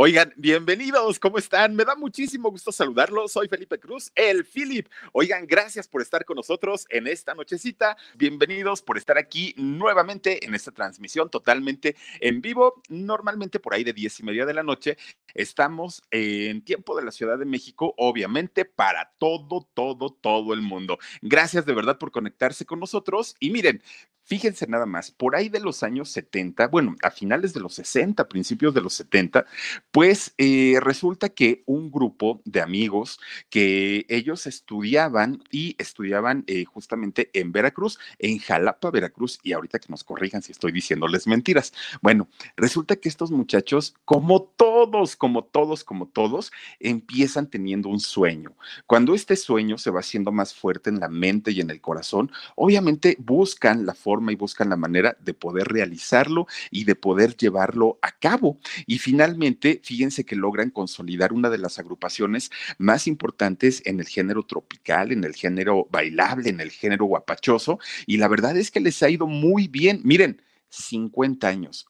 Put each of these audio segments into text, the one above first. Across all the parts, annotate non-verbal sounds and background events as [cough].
Oigan, bienvenidos, ¿cómo están? Me da muchísimo gusto saludarlos. Soy Felipe Cruz, el Philip. Oigan, gracias por estar con nosotros en esta nochecita. Bienvenidos por estar aquí nuevamente en esta transmisión totalmente en vivo. Normalmente por ahí de diez y media de la noche estamos en tiempo de la Ciudad de México, obviamente para todo, todo, todo el mundo. Gracias de verdad por conectarse con nosotros. Y miren, Fíjense nada más, por ahí de los años 70, bueno, a finales de los 60, principios de los 70, pues eh, resulta que un grupo de amigos que ellos estudiaban y estudiaban eh, justamente en Veracruz, en Jalapa, Veracruz, y ahorita que nos corrijan si estoy diciéndoles mentiras. Bueno, resulta que estos muchachos, como todos, como todos, como todos, empiezan teniendo un sueño. Cuando este sueño se va haciendo más fuerte en la mente y en el corazón, obviamente buscan la forma y buscan la manera de poder realizarlo y de poder llevarlo a cabo. Y finalmente, fíjense que logran consolidar una de las agrupaciones más importantes en el género tropical, en el género bailable, en el género guapachoso. Y la verdad es que les ha ido muy bien. Miren, 50 años,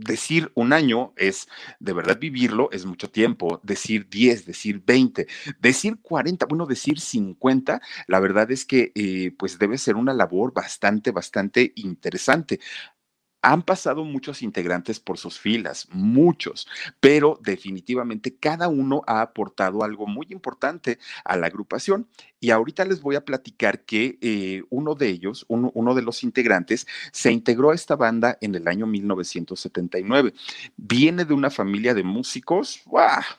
decir un año es de verdad vivirlo, es mucho tiempo. Decir 10, decir 20, decir 40, bueno, decir 50, la verdad es que eh, pues debe ser una labor bastante, bastante interesante. Han pasado muchos integrantes por sus filas, muchos, pero definitivamente cada uno ha aportado algo muy importante a la agrupación. Y ahorita les voy a platicar que eh, uno de ellos, uno, de los integrantes, se integró a esta banda en el año 1979. Viene de una familia de músicos,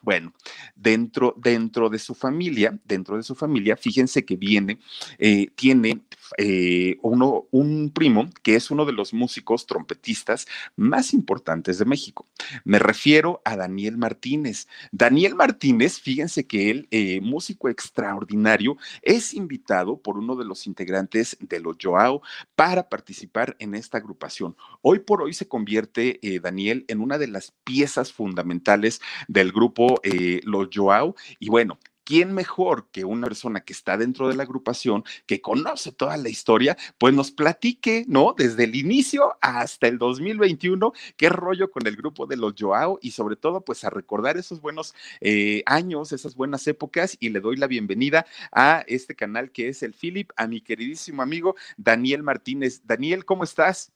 bueno, dentro, dentro de su familia, dentro de su familia, fíjense que viene, eh, tiene eh, un primo que es uno de los músicos trompetistas más importantes de México. Me refiero a Daniel Martínez. Daniel Martínez, fíjense que él, músico extraordinario, es invitado por uno de los integrantes de los Joao para participar en esta agrupación. Hoy por hoy se convierte eh, Daniel en una de las piezas fundamentales del grupo eh, Los Joao y bueno, ¿quién mejor que una persona que está dentro de la agrupación, que conoce toda la historia, pues nos platique, ¿no? Desde el inicio hasta el 2021, qué rollo con el grupo de los Joao y sobre todo, pues a recordar esos buenos eh, años, esas buenas épocas y le doy la bienvenida a este canal que es el Philip, a mi queridísimo amigo Daniel Martínez. Daniel, ¿cómo estás?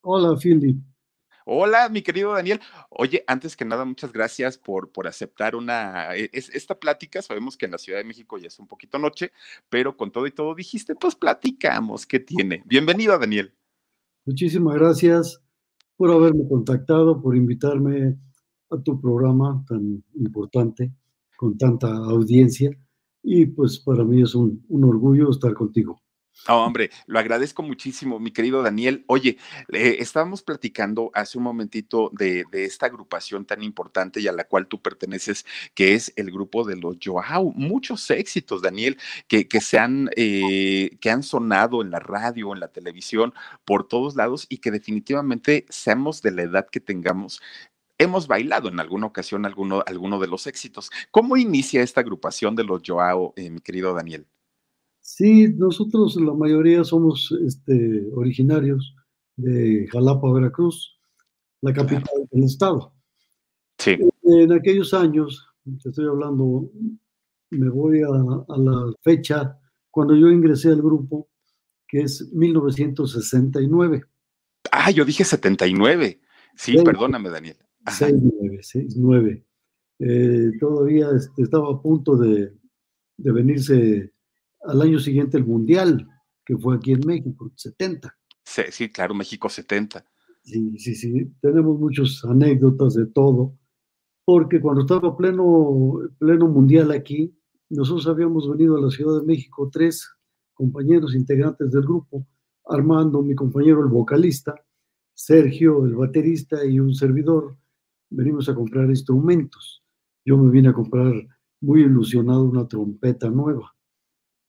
Hola, Philip. Hola, mi querido Daniel. Oye, antes que nada, muchas gracias por, por aceptar una, e, esta plática. Sabemos que en la Ciudad de México ya es un poquito noche, pero con todo y todo dijiste, pues platicamos, ¿qué tiene? Bienvenido, Daniel. Muchísimas gracias por haberme contactado, por invitarme a tu programa tan importante, con tanta audiencia. Y pues para mí es un, un orgullo estar contigo. Oh, hombre, lo agradezco muchísimo, mi querido Daniel. Oye, eh, estábamos platicando hace un momentito de, esta agrupación tan importante y a la cual tú perteneces, que es el grupo de los Joao. Muchos éxitos, Daniel, que, se han, eh, que han sonado en la radio, en la televisión, por todos lados y que definitivamente, seamos de la edad que tengamos, hemos bailado en alguna ocasión alguno, alguno de los éxitos. ¿Cómo inicia esta agrupación de los Joao, eh, mi querido Daniel? Sí, nosotros la mayoría somos este, originarios de Jalapa, Veracruz, la capital del estado. Sí. En aquellos años, te estoy hablando, me voy a, la fecha cuando yo ingresé al grupo, que es 1969. Ah, yo dije 79. Sí, perdóname, Daniel. 6-9, 6-9. Eh, todavía este, estaba a punto de, de, venirse al año siguiente el Mundial, que fue aquí en México, 70. Sí, sí claro, México 70. Sí, sí, sí, tenemos muchas anécdotas de todo, porque cuando estaba pleno, pleno mundial aquí, nosotros habíamos venido a la Ciudad de México, tres compañeros integrantes del grupo, Armando, mi compañero el vocalista, Sergio, el baterista y un servidor, venimos a comprar instrumentos. Yo me vine a comprar muy ilusionado una trompeta nueva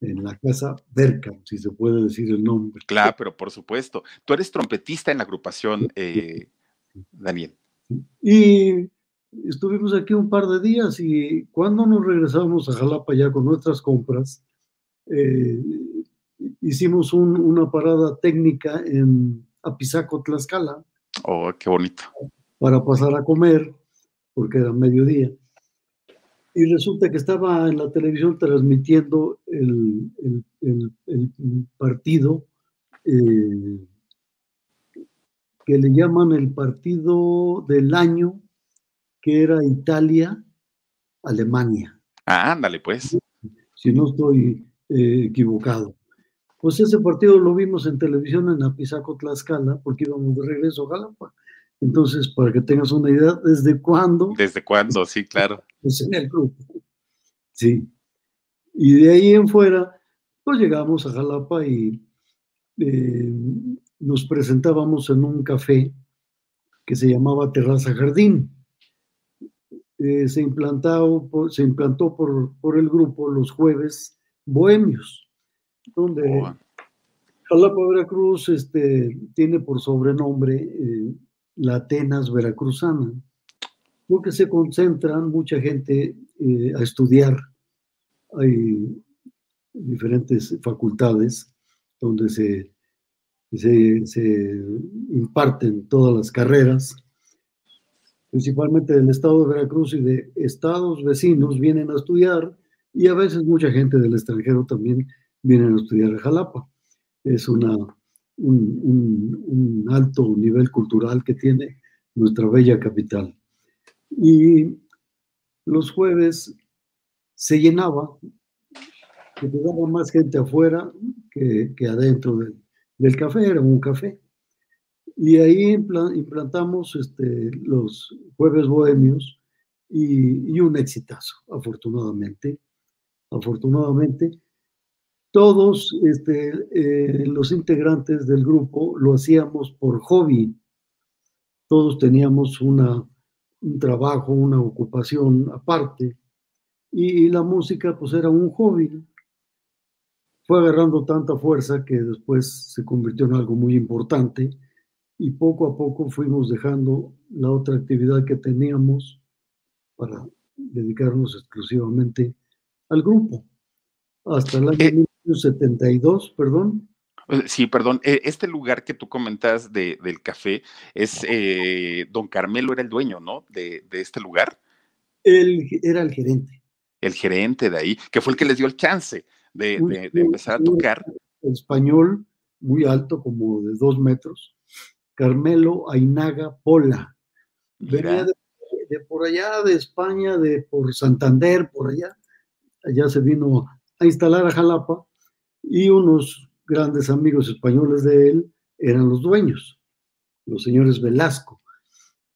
en la casa Berka, si se puede decir el nombre. Claro, pero por supuesto. Tú eres trompetista en la agrupación, eh, Daniel. Y estuvimos aquí un par de días y cuando nos regresamos a Jalapa ya con nuestras compras, eh, hicimos una parada técnica en Apizaco, Tlaxcala. Oh, qué bonito. Para pasar a comer, porque era mediodía. Y resulta que estaba en la televisión transmitiendo el, partido eh, que le llaman el partido del año, que era Italia-Alemania. Ah, ándale, pues. Si no estoy eh, equivocado. Pues ese partido lo vimos en televisión en Apizaco, Tlaxcala, porque íbamos de regreso a Jalapa. Entonces, para que tengas una idea, ¿desde cuándo? ¿Desde cuándo? Sí, claro. Pues en el grupo. Sí. Y de ahí en fuera, pues llegamos a Jalapa y eh, nos presentábamos en un café que se llamaba Terraza Jardín. Eh, se, implantó, se implantó por, por el grupo los jueves bohemios, donde oh. Jalapa, Veracruz, este, tiene por sobrenombre eh, la Atenas veracruzana, porque se concentran mucha gente eh, a estudiar. Hay diferentes facultades donde se, se, imparten todas las carreras, principalmente del estado de Veracruz y de estados vecinos vienen a estudiar y a veces mucha gente del extranjero también viene a estudiar Jalapa. Es una un, alto nivel cultural que tiene nuestra bella capital. Y los jueves se llenaba, que quedaba más gente afuera que, adentro del, café, era un café. Y ahí implantamos este, los jueves bohemios y, y, un exitazo, afortunadamente. Afortunadamente, todos este, eh, los integrantes del grupo lo hacíamos por hobby. Todos teníamos una, un trabajo, una ocupación aparte. Y, la música pues era un hobby. Fue agarrando tanta fuerza que después se convirtió en algo muy importante y poco a poco fuimos dejando la otra actividad que teníamos para dedicarnos exclusivamente al grupo. Hasta el año eh, 72, perdón. Sí, perdón. E, este lugar que tú comentas de, del café es eh, don Carmelo era el dueño, ¿no? De, este lugar. Él era el gerente. El gerente de ahí, que fue el que les dio el chance de, empezar a tocar. Español, muy alto, como de dos metros. Carmelo Ainaga Pola. Venía de, de, por allá, de España, de por Santander, por allá. Allá se vino a instalar a Jalapa y unos grandes amigos españoles de él eran los dueños, los señores Velasco.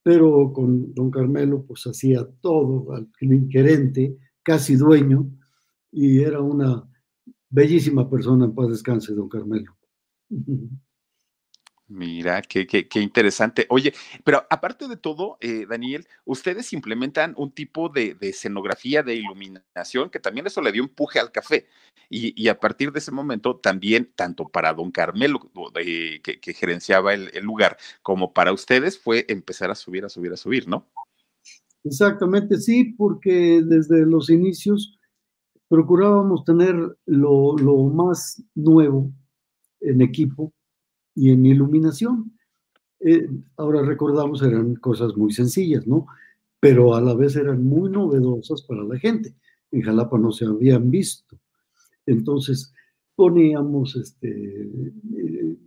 Pero con don Carmelo pues hacía todo, al gerente, casi dueño, y era una bellísima persona, en paz descanse, don Carmelo. [laughs] Mira, qué, qué, qué, interesante. Oye, pero aparte de todo, eh, Daniel, ustedes implementan un tipo de, escenografía, de iluminación, que también eso le dio empuje al café. Y, a partir de ese momento, también, tanto para don Carmelo, que, que, gerenciaba el, el, lugar, como para ustedes, fue empezar a subir, a subir, a subir, ¿no? Exactamente, sí, porque desde los inicios procurábamos tener lo, lo más nuevo en equipo y en iluminación. Eh, ahora recordamos, eran cosas muy sencillas, ¿no? Pero a la vez eran muy novedosas para la gente. En Jalapa no se habían visto. Entonces poníamos este, eh,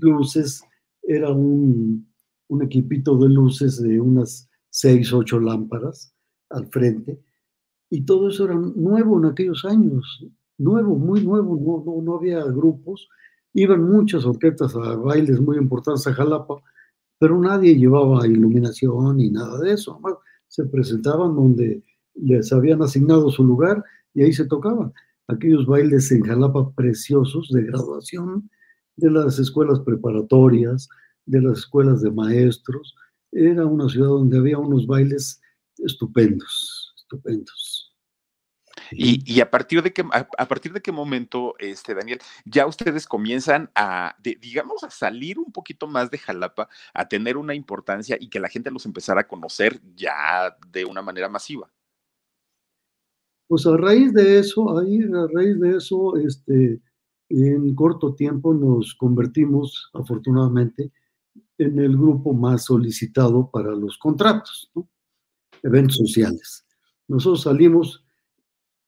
luces, era un, un equipito de luces de unas seis, ocho lámparas al frente, y todo eso era nuevo en aquellos años, nuevo, muy nuevo, no, no, no había grupos, iban muchas orquestas a bailes muy importantes a Jalapa, pero nadie llevaba iluminación ni nada de eso, además se presentaban donde les habían asignado su lugar y ahí se tocaban. Aquellos bailes en Jalapa preciosos de graduación de las escuelas preparatorias, de las escuelas de maestros. Era una ciudad donde había unos bailes estupendos, estupendos. Y, a partir de qué a, partir de qué momento, este Daniel, ya ustedes comienzan a, digamos, a salir un poquito más de Jalapa, a tener una importancia y que la gente los empezara a conocer ya de una manera masiva. Pues a raíz de eso, ahí a raíz de eso, este, en corto tiempo nos convertimos, afortunadamente, en el grupo más solicitado para los contratos, eventos sociales. Nosotros salimos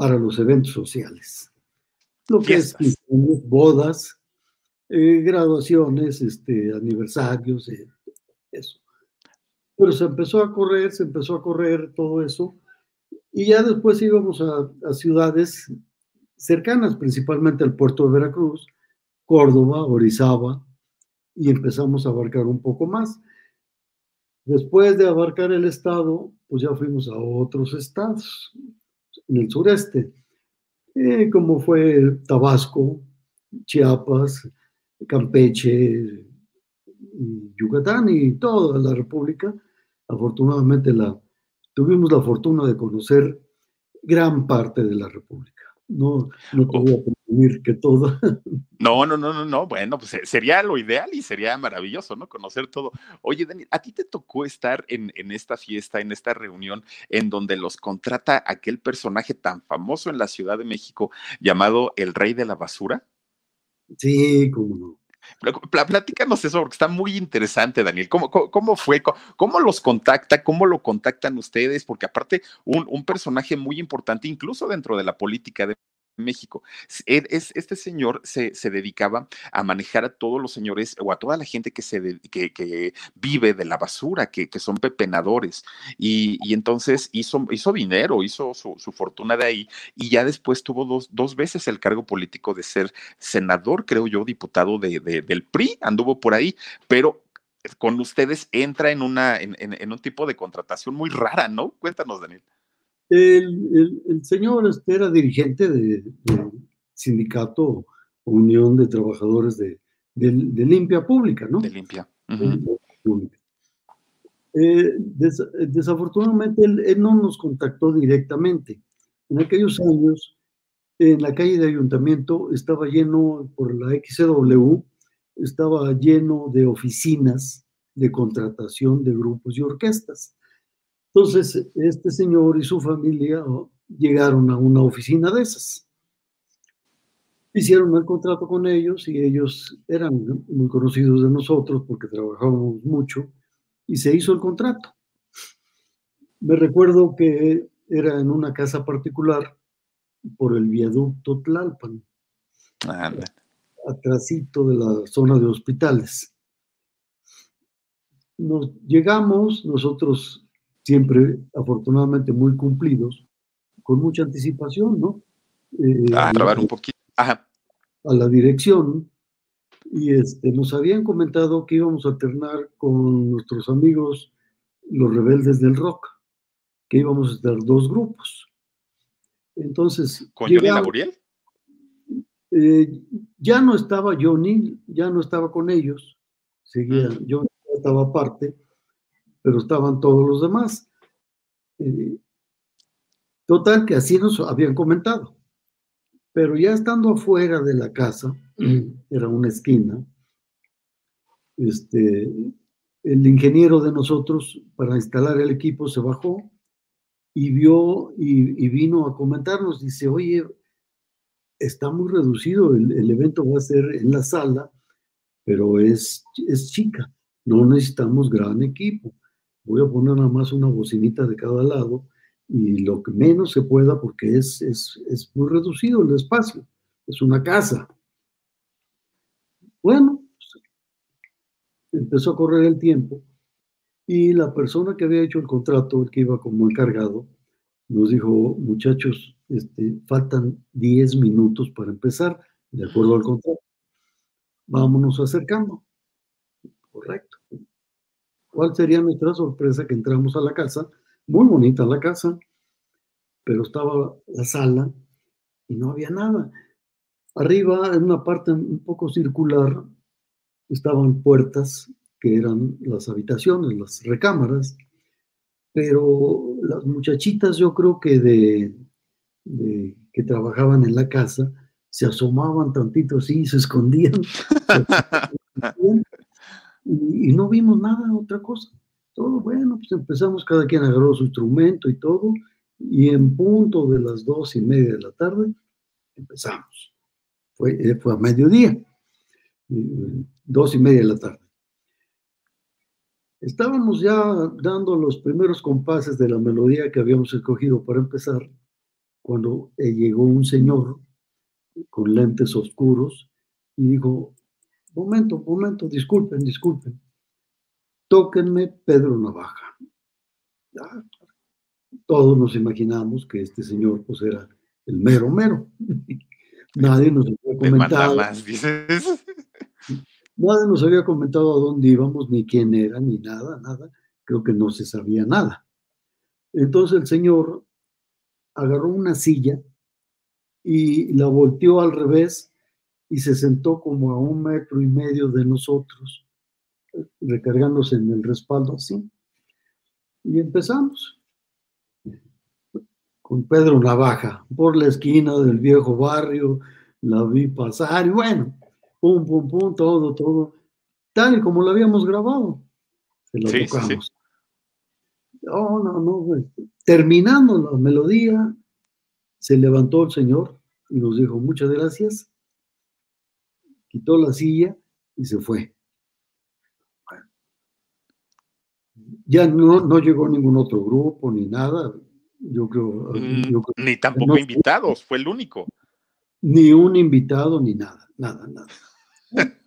para los eventos sociales. Lo que es bodas, eh, graduaciones, este, aniversarios, eh, eso. Pero se empezó a correr, se empezó a correr todo eso, y ya después íbamos a, a ciudades cercanas, principalmente al puerto de Veracruz, Córdoba, Orizaba, y empezamos a abarcar un poco más. Después de abarcar el estado, pues ya fuimos a otros estados en el sureste, eh, como fue Tabasco, Chiapas, Campeche, Yucatán y toda la República. Afortunadamente la, tuvimos la fortuna de conocer gran parte de la República. No, no te voy a presumir que todo. No, no, no, no, no. Bueno, pues eh, sería lo ideal y sería maravilloso, ¿no? Conocer todo. Oye, Daniel, ¿a ti te tocó estar en, en esta fiesta, en esta reunión, en donde los contrata aquel personaje tan famoso en la Ciudad de México llamado el Rey de la Basura? Sí, cómo no. Platícanos eso, porque está muy interesante, Daniel. ¿Cómo, cómo, fue? ¿Cómo los contacta? ¿Cómo lo contactan ustedes? Porque aparte, un, un personaje muy importante, incluso dentro de la política de México. Es, este señor se, dedicaba a manejar a todos los señores o a toda la gente que, se que, vive de la basura, que, son pepenadores. Y, entonces hizo, hizo dinero, hizo su, fortuna de ahí y ya después tuvo dos, dos, veces el cargo político de ser senador, creo yo, diputado de, del PRI, anduvo por ahí, pero con ustedes entra en, una, en un tipo de contratación muy rara, ¿no? Cuéntanos, Daniel. El, señor este era dirigente de, sindicato o Unión de Trabajadores de, Limpia Pública, ¿no? De Limpia. Eh, desafortunadamente él, no nos contactó directamente. En aquellos años, en la calle de ayuntamiento estaba lleno, por la XW, estaba lleno de oficinas de contratación de grupos y orquestas. Entonces, este señor y su familia llegaron a una oficina de esas. Hicieron el contrato con ellos y ellos eran muy conocidos de nosotros porque trabajábamos mucho y se hizo el contrato. Me recuerdo que era en una casa particular por el viaducto Tlalpan, atrásito de la zona de hospitales. Nos llegamos, nosotros siempre afortunadamente muy cumplidos, con mucha anticipación, ¿no? Eh, ah, a un poquito. A la dirección, y este, nos habían comentado que íbamos a alternar con nuestros amigos los rebeldes del rock, que íbamos a estar dos grupos. Entonces. ¿Con Johnny Laburiel? Eh, ya no estaba Johnny, ya no estaba con ellos, seguía, mm. Johnny estaba aparte, pero estaban todos los demás. Eh, total, que así nos habían comentado. Pero ya estando afuera de la casa, [clears throat] era una esquina, este, el ingeniero de nosotros para instalar el equipo se bajó y vio y, vino a comentarnos, dice, oye, está muy reducido, el, evento va a ser en la sala, pero es, es chica, no necesitamos gran equipo. Voy a poner nada más una bocinita de cada lado y lo que menos se pueda porque es, es, es muy reducido el espacio, es una casa. Bueno, empezó a correr el tiempo y la persona que había hecho el contrato, el que iba como encargado, nos dijo, muchachos, este, faltan 10 minutos para empezar, de acuerdo al contrato. Vámonos acercando. Correcto. ¿Cuál sería nuestra sorpresa que entramos a la casa? Muy bonita la casa, pero estaba la sala y no había nada. Arriba, en una parte un poco circular, estaban puertas que eran las habitaciones, las recámaras, pero las muchachitas yo creo que de, que trabajaban en la casa se asomaban tantito así, se escondían [laughs] y, no vimos nada, otra cosa. Todo bueno, pues empezamos, cada quien agarró su instrumento y todo, y en punto de las dos y media de la tarde empezamos. Fue, eh, fue a mediodía dos y media de la tarde. Estábamos ya dando los primeros compases de la melodía que habíamos escogido para empezar, cuando llegó un señor con lentes oscuros y dijo, momento, momento, disculpen, disculpen, tóquenme Pedro Navaja. todos nos imaginamos que este señor pues era el mero mero. [laughs] Nadie nos había comentado. Más, [laughs] Nadie nos había comentado a dónde íbamos, ni quién era, ni nada, nada. Creo que no se sabía nada. Entonces el Señor agarró una silla y la volteó al revés y se sentó como a un metro y medio de nosotros, recargándose en el respaldo así. Y empezamos con Pedro Navaja, por la esquina del viejo barrio, la vi pasar y bueno, pum, pum, pum, todo, todo, tal y como lo habíamos grabado. Se lo tocamos. No, no, no, terminando la melodía, se levantó el señor y nos dijo muchas gracias, quitó la silla y se fue. Ya no, no llegó ningún otro grupo ni nada. Yo creo. Mm, ni tampoco invitados, fue el único. Ni un invitado, ni nada, nada, nada. [laughs]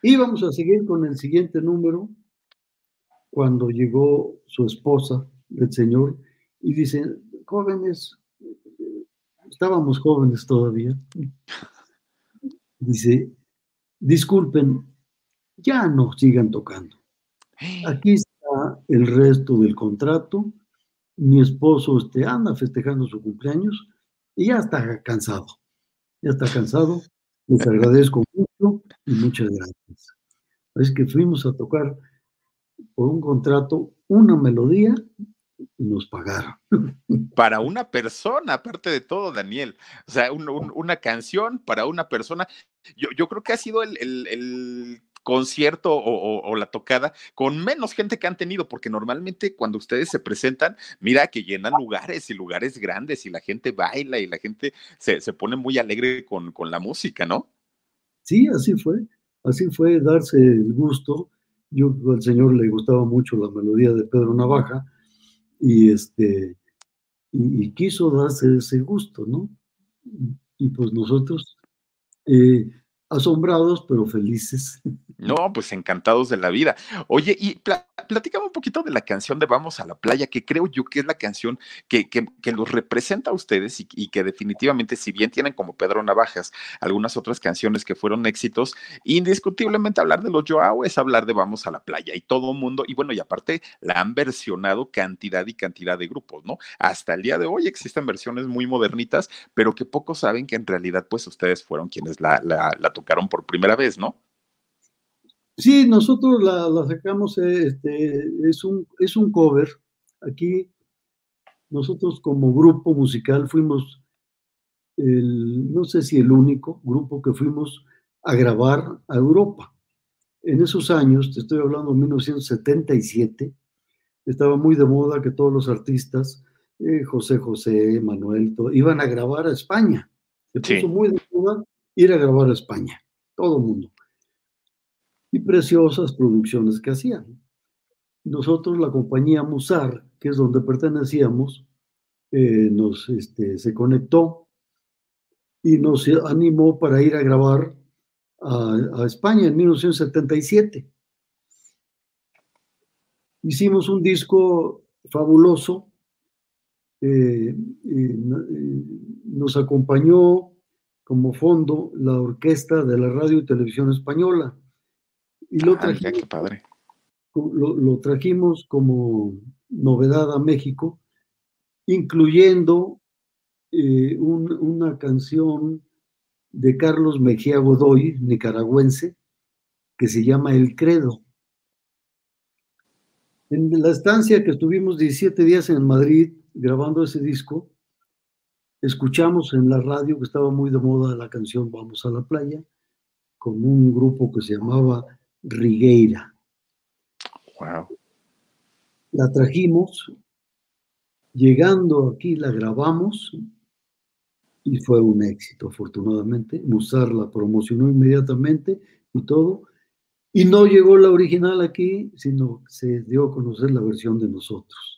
Y vamos a seguir con el siguiente número, cuando llegó su esposa, el Señor, y dice, jóvenes, estábamos jóvenes todavía, dice, disculpen, ya no sigan tocando. Aquí está el resto del contrato, mi esposo este, anda festejando su cumpleaños y ya está cansado, ya está cansado, les agradezco mucho y muchas gracias. Es que fuimos a tocar por un contrato una melodía y nos pagaron. [laughs] Para una persona, aparte de todo, Daniel. O sea, una canción para una persona. Yo, yo creo que ha sido el, el, concierto o, la tocada con menos gente que han tenido, porque normalmente cuando ustedes se presentan, mira que llenan lugares y lugares grandes y la gente baila y la gente se, se pone muy alegre con, con la música, ¿no? Sí, así fue, así fue darse el gusto. Yo al señor le gustaba mucho la melodía de Pedro Navaja y este y, quiso darse ese gusto, ¿no? Y, pues nosotros eh, asombrados pero felices. No, pues encantados de la vida. Oye, y platícame un poquito de la canción de Vamos a la playa, que creo yo que es la canción que, que, los representa a ustedes y, que definitivamente, si bien tienen como Pedro Navajas algunas otras canciones que fueron éxitos, indiscutiblemente hablar de los Joao es hablar de Vamos a la playa y todo mundo, y bueno, y aparte la han versionado cantidad y cantidad de grupos, ¿no? Hasta el día de hoy existen versiones muy modernitas, pero que pocos saben que en realidad pues ustedes fueron quienes la, la tocaron por primera vez, ¿no? Sí, nosotros la, sacamos, este, es, un, es un cover. Aquí nosotros como grupo musical fuimos, el, no sé si el único grupo que fuimos a grabar a Europa. En esos años, te estoy hablando de 1977, estaba muy de moda que todos los artistas, eh, José José, Manuel, iban a grabar a España. Se puso muy de moda ir a grabar a España, todo el mundo. Y preciosas producciones que hacían. Nosotros, la compañía Musar, que es donde pertenecíamos, eh, nos, este, se conectó y nos animó para ir a grabar a, España en 1977. Hicimos un disco fabuloso, eh, nos acompañó como fondo la orquesta de la radio y televisión española. Y lo, ah, padre. lo trajimos como novedad a México incluyendo eh, una canción de Carlos Mejía Godoy, nicaragüense, que se llama El Credo. En la estancia que estuvimos 17 días en Madrid grabando ese disco, escuchamos en la radio que estaba muy de moda la canción Vamos a la playa, con un grupo que se llamaba Rigueira. Wow. La trajimos Llegando aquí la grabamos y fue un éxito, afortunadamente. Musar la promocionó inmediatamente y todo. Y no llegó la original aquí, sino se dio a conocer la versión de nosotros.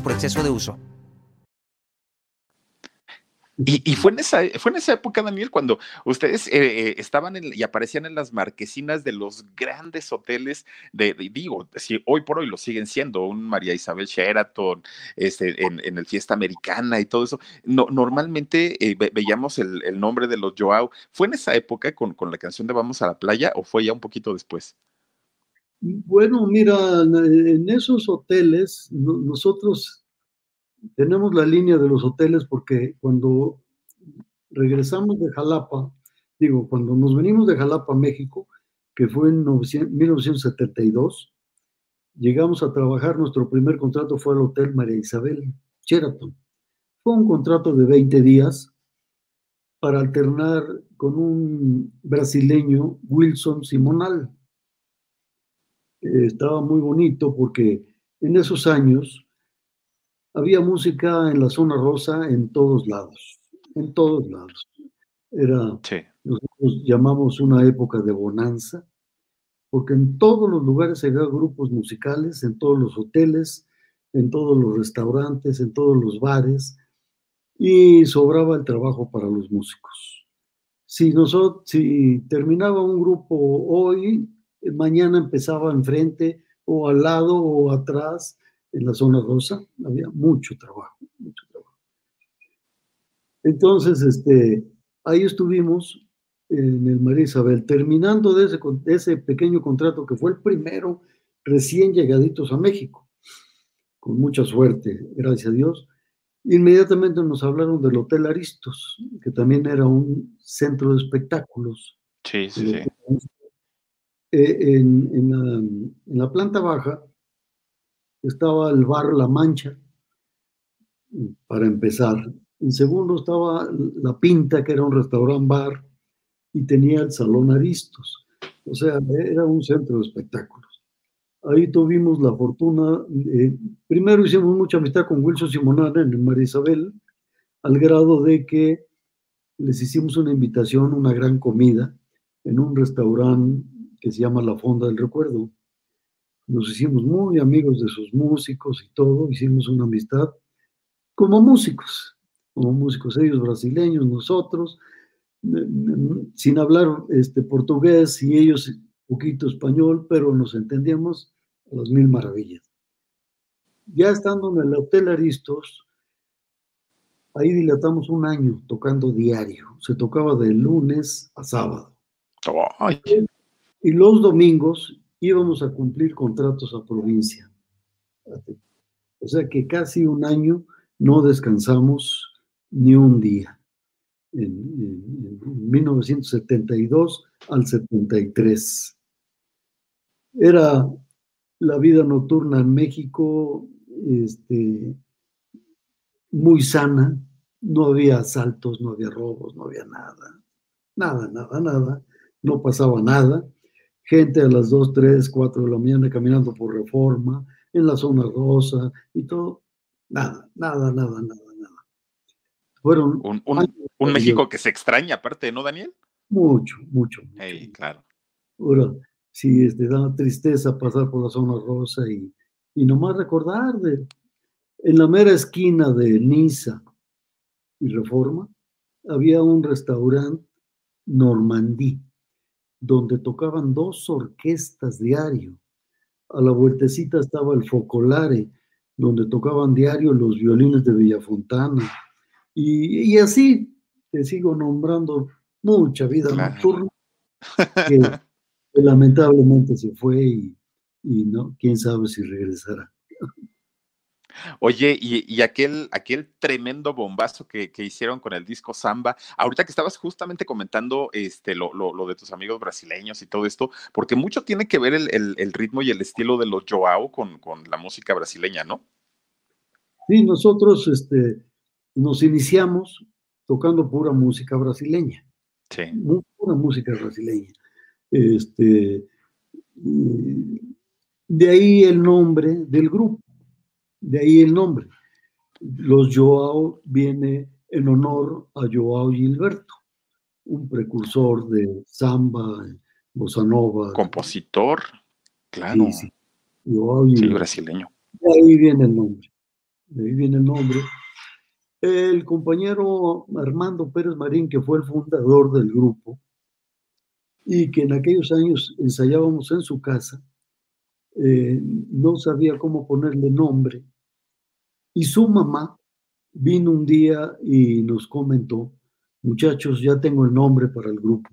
por exceso de uso. Y, fue, en esa, fue en esa época, Daniel, cuando ustedes eh, eh, estaban y aparecían en las marquesinas de los grandes hoteles de, digo, si hoy por hoy lo siguen siendo, un María Isabel Sheraton, este, en, el Fiesta Americana y todo eso. No, normalmente eh, veíamos el, nombre de los Joao. ¿Fue en esa época con, con la canción de Vamos a la playa o fue ya un poquito después? Bueno, mira, en esos hoteles nosotros tenemos la línea de los hoteles porque cuando regresamos de Jalapa, digo, cuando nos venimos de Jalapa, México, que fue en 1972, llegamos a trabajar, nuestro primer contrato fue al Hotel María Isabel Sheraton. Fue un contrato de 20 días para alternar con un brasileño, Wilson Simonal. Estaba muy bonito porque en esos años había música en la zona rosa en todos lados, en todos lados. Era, nosotros llamamos una época de bonanza, porque en todos los lugares había grupos musicales, en todos los hoteles, en todos los restaurantes, en todos los bares, y sobraba el trabajo para los músicos. Si, nosotros, si terminaba un grupo hoy, mañana empezaba enfrente o al lado o atrás, en la zona rosa, había mucho trabajo, mucho trabajo. Entonces, este, ahí estuvimos en el María Isabel, terminando de ese, ese pequeño contrato que fue el primero recién llegaditos a México, con mucha suerte, gracias a Dios. Inmediatamente nos hablaron del Hotel Aristos, que también era un centro de espectáculos. Sí, sí, sí. Eh, en, la, planta baja estaba el bar La Mancha, para empezar. En segundo estaba La Pinta, que era un restaurant bar, y tenía el Salón Aristos. O sea, era un centro de espectáculos. Ahí tuvimos la fortuna, eh, primero hicimos mucha amistad con Wilson Simonana en María Isabel, al grado de que les hicimos una invitación, una gran comida, en un restaurante que se llama La Fonda del Recuerdo nos hicimos muy amigos de sus músicos y todo, hicimos una amistad como músicos, como músicos, ellos brasileños, nosotros, sin hablar este, portugués y ellos poquito español, pero nos entendíamos a las mil maravillas. Ya estando en el Hotel Aristos, ahí dilatamos un año tocando diario, se tocaba de lunes a sábado. Y los domingos íbamos a cumplir contratos a provincia. O sea que casi un año no descansamos ni un día. En, 1972 al 73. Era la vida nocturna en México este, muy sana, no había asaltos, no había robos, no había nada, nada, nada, nada, no pasaba nada. Gente a las 2, 3, 4 de la mañana caminando por reforma, en la zona rosa y todo. Nada, nada, nada, nada, nada. Fueron un, México que se extraña aparte, ¿no, Daniel? Mucho, mucho. claro. Ahora, sí, este, da tristeza pasar por la zona rosa y, y nomás recordar de, en la mera esquina de Niza y Reforma, había un restaurante Normandí, donde tocaban dos orquestas diario a la vueltecita estaba el Focolare, donde tocaban diario los violines de Villafontana. Y, así te sigo nombrando mucha vida nocturna [laughs] que, lamentablemente se fue y, y, no, quién sabe si regresará. Oye, y, aquel, aquel tremendo bombazo que, hicieron con el disco Samba, ahorita que estabas justamente comentando este, lo, de tus amigos brasileños y todo esto, porque mucho tiene que ver el, ritmo y el estilo de los Joao con, la música brasileña, ¿no? Sí, nosotros este, nos iniciamos tocando pura música brasileña. Sí. Pura música brasileña. Este, de ahí el nombre del grupo de ahí el nombre. Los Joao viene en honor a Joao Gilberto, un precursor de samba, bossa nova. Compositor, claro. Sí, sí. brasileño. De ahí viene el nombre. De ahí viene el nombre. El compañero Armando Pérez Marín, que fue el fundador del grupo, y que en aquellos años ensayábamos en su casa, eh, no sabía cómo ponerle nombre y su mamá vino un día y nos comentó, muchachos, ya tengo el nombre para el grupo.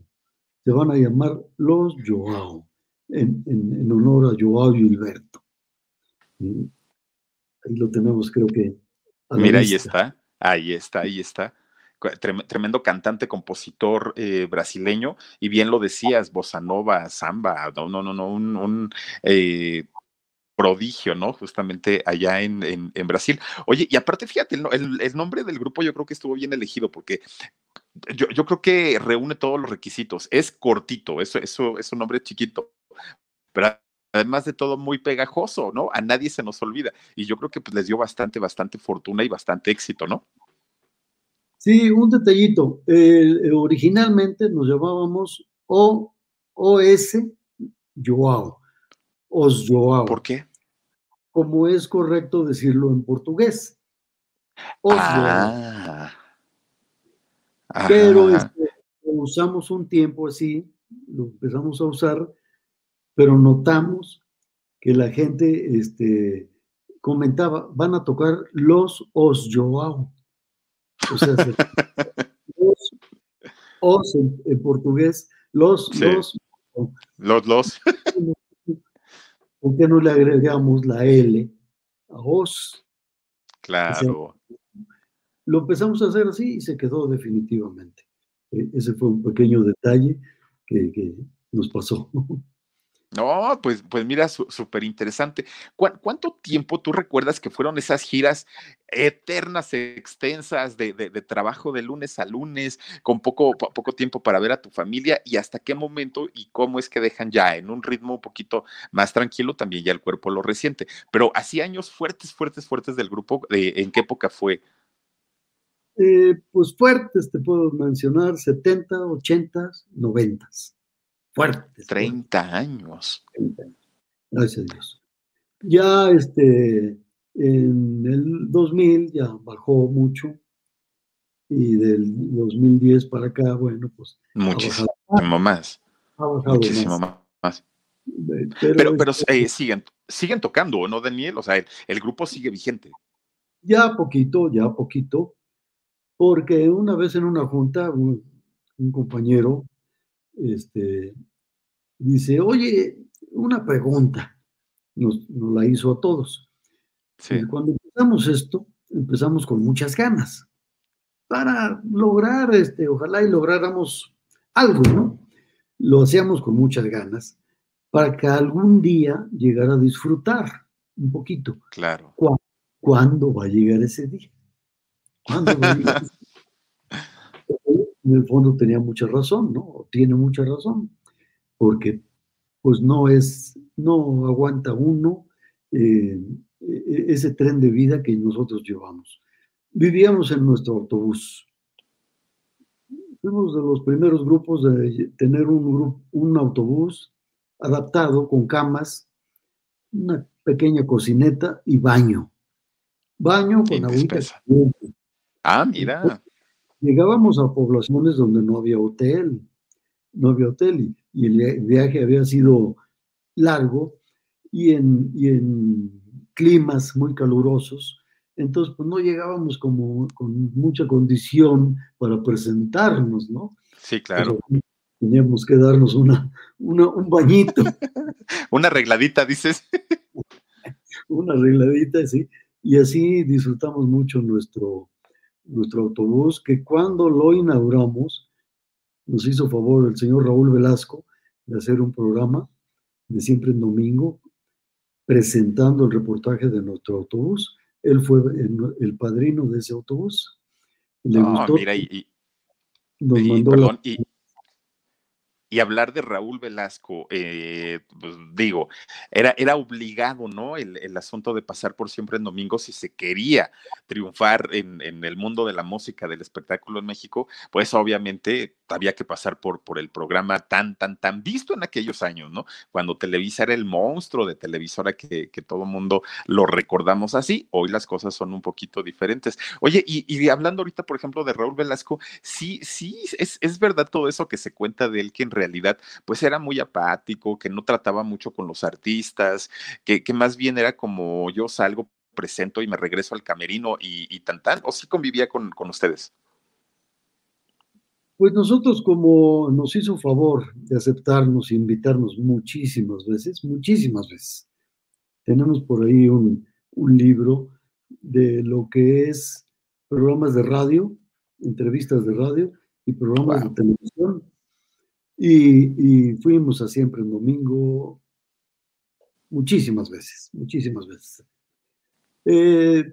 Se van a llamar Los Joao, en, honor a Joao Gilberto. Ahí lo tenemos, creo que. Mira, ahí está, ahí está, ahí está. Tremendo cantante, compositor eh, brasileño, y bien lo decías, bossa nova, samba, no, no, no, no, un, eh, prodigio, ¿no? Justamente allá en, Brasil. Oye, y aparte, fíjate, el, nombre del grupo yo creo que estuvo bien elegido porque yo, creo que reúne todos los requisitos. Es cortito, eso, eso es un nombre chiquito, pero además de todo muy pegajoso, ¿no? A nadie se nos olvida. Y yo creo que pues, les dio bastante, bastante fortuna y bastante éxito, ¿no? Sí, un detallito. originalmente nos llamábamos O, OS Joao. Os Joao. ¿Por qué? como es correcto decirlo en portugués. Ah. Pero este, usamos un tiempo así, lo empezamos a usar, pero notamos que la gente este, comentaba, van a tocar los Os Joao. O sea, los Os en, portugués, los, los. Los, los. ¿Por qué no le agregamos la L a os? Claro. lo empezamos a hacer así y se quedó definitivamente. E, ese fue un pequeño detalle que, que nos pasó. [laughs] No, pues, pues mira, súper interesante. ¿Cuánto tiempo tú recuerdas que fueron esas giras eternas, extensas de, trabajo de lunes a lunes, con poco, poco tiempo para ver a tu familia y hasta qué momento y cómo es que dejan ya en un ritmo un poquito más tranquilo también ya el cuerpo lo resiente? Pero así años fuertes, fuertes, fuertes del grupo, ¿en qué época fue? Eh, pues fuertes, te puedo mencionar, 70, 80, 90 fuertes. 30 años. Gracias a Dios. Ya este, en el 2000 ya bajó mucho y del 2010 para acá, bueno, pues... Muchísimo más. Ha bajado Muchísimo más. Pero, pero, este eh, siguen, siguen tocando, ¿no, Daniel? O sea, el, grupo sigue vigente. Ya poquito, ya poquito, porque una vez en una junta, un compañero este, dice, oye, una pregunta, nos, la hizo a todos. cuando empezamos esto, empezamos con muchas ganas para lograr, este, ojalá y lográramos algo, ¿no? Lo hacíamos con muchas ganas para que algún día llegara a disfrutar un poquito. Claro. ¿Cuándo, va a llegar ese día? ¿Cuándo va a llegar ese día? [laughs] En el fondo tenía mucha razón, ¿no? Tiene mucha razón, porque pues no es, no aguanta uno eh, e-, ese tren de vida que nosotros llevamos. Vivíamos en nuestro autobús. Fuimos de los primeros grupos de tener un, un autobús adaptado con camas, una pequeña cocineta y baño. Baño con agüita. Ah, mira. Llegábamos a poblaciones donde no había hotel, no había hotel y, el viaje había sido largo y en, y en climas muy calurosos. Entonces, pues no llegábamos como con mucha condición para presentarnos, ¿no? Sí, claro teníamos que darnos una, un bañito. [laughs] una arregladita, dices. [laughs] una arregladita, sí. Y así disfrutamos mucho nuestro, nuestro autobús, que cuando lo inauguramos, nos hizo favor el señor Raúl Velasco de hacer un programa de siempre en domingo, presentando el reportaje de nuestro autobús. Él fue el, padrino de ese autobús. Le gustó. Mira, y, nos mandó y, y hablar de Raúl Velasco, eh, pues digo, era, era obligado, ¿no? El, el, asunto de pasar por siempre en domingo si se quería triunfar en, en, el mundo de la música, del espectáculo en México, pues obviamente había que pasar por, por el programa tan, tan, tan visto en aquellos años, ¿no? Cuando Televisa era el monstruo de televisora que, que todo mundo lo recordamos así, hoy las cosas son un poquito diferentes. Oye, y, hablando ahorita, por ejemplo, de Raúl Velasco, sí, sí, es, es verdad todo eso que se cuenta de él, que en realidad, pues era muy apático, que no trataba mucho con los artistas, que, que más bien era como yo salgo presento y me regreso al camerino y, y tan tan, o sí convivía con, con ustedes? Pues nosotros como nos hizo favor de aceptarnos e invitarnos muchísimas veces, muchísimas veces. Tenemos por ahí un, un libro de lo que es programas de radio, entrevistas de radio y programas de televisión. Y, fuimos a siempre en domingo muchísimas veces, muchísimas veces. Eh,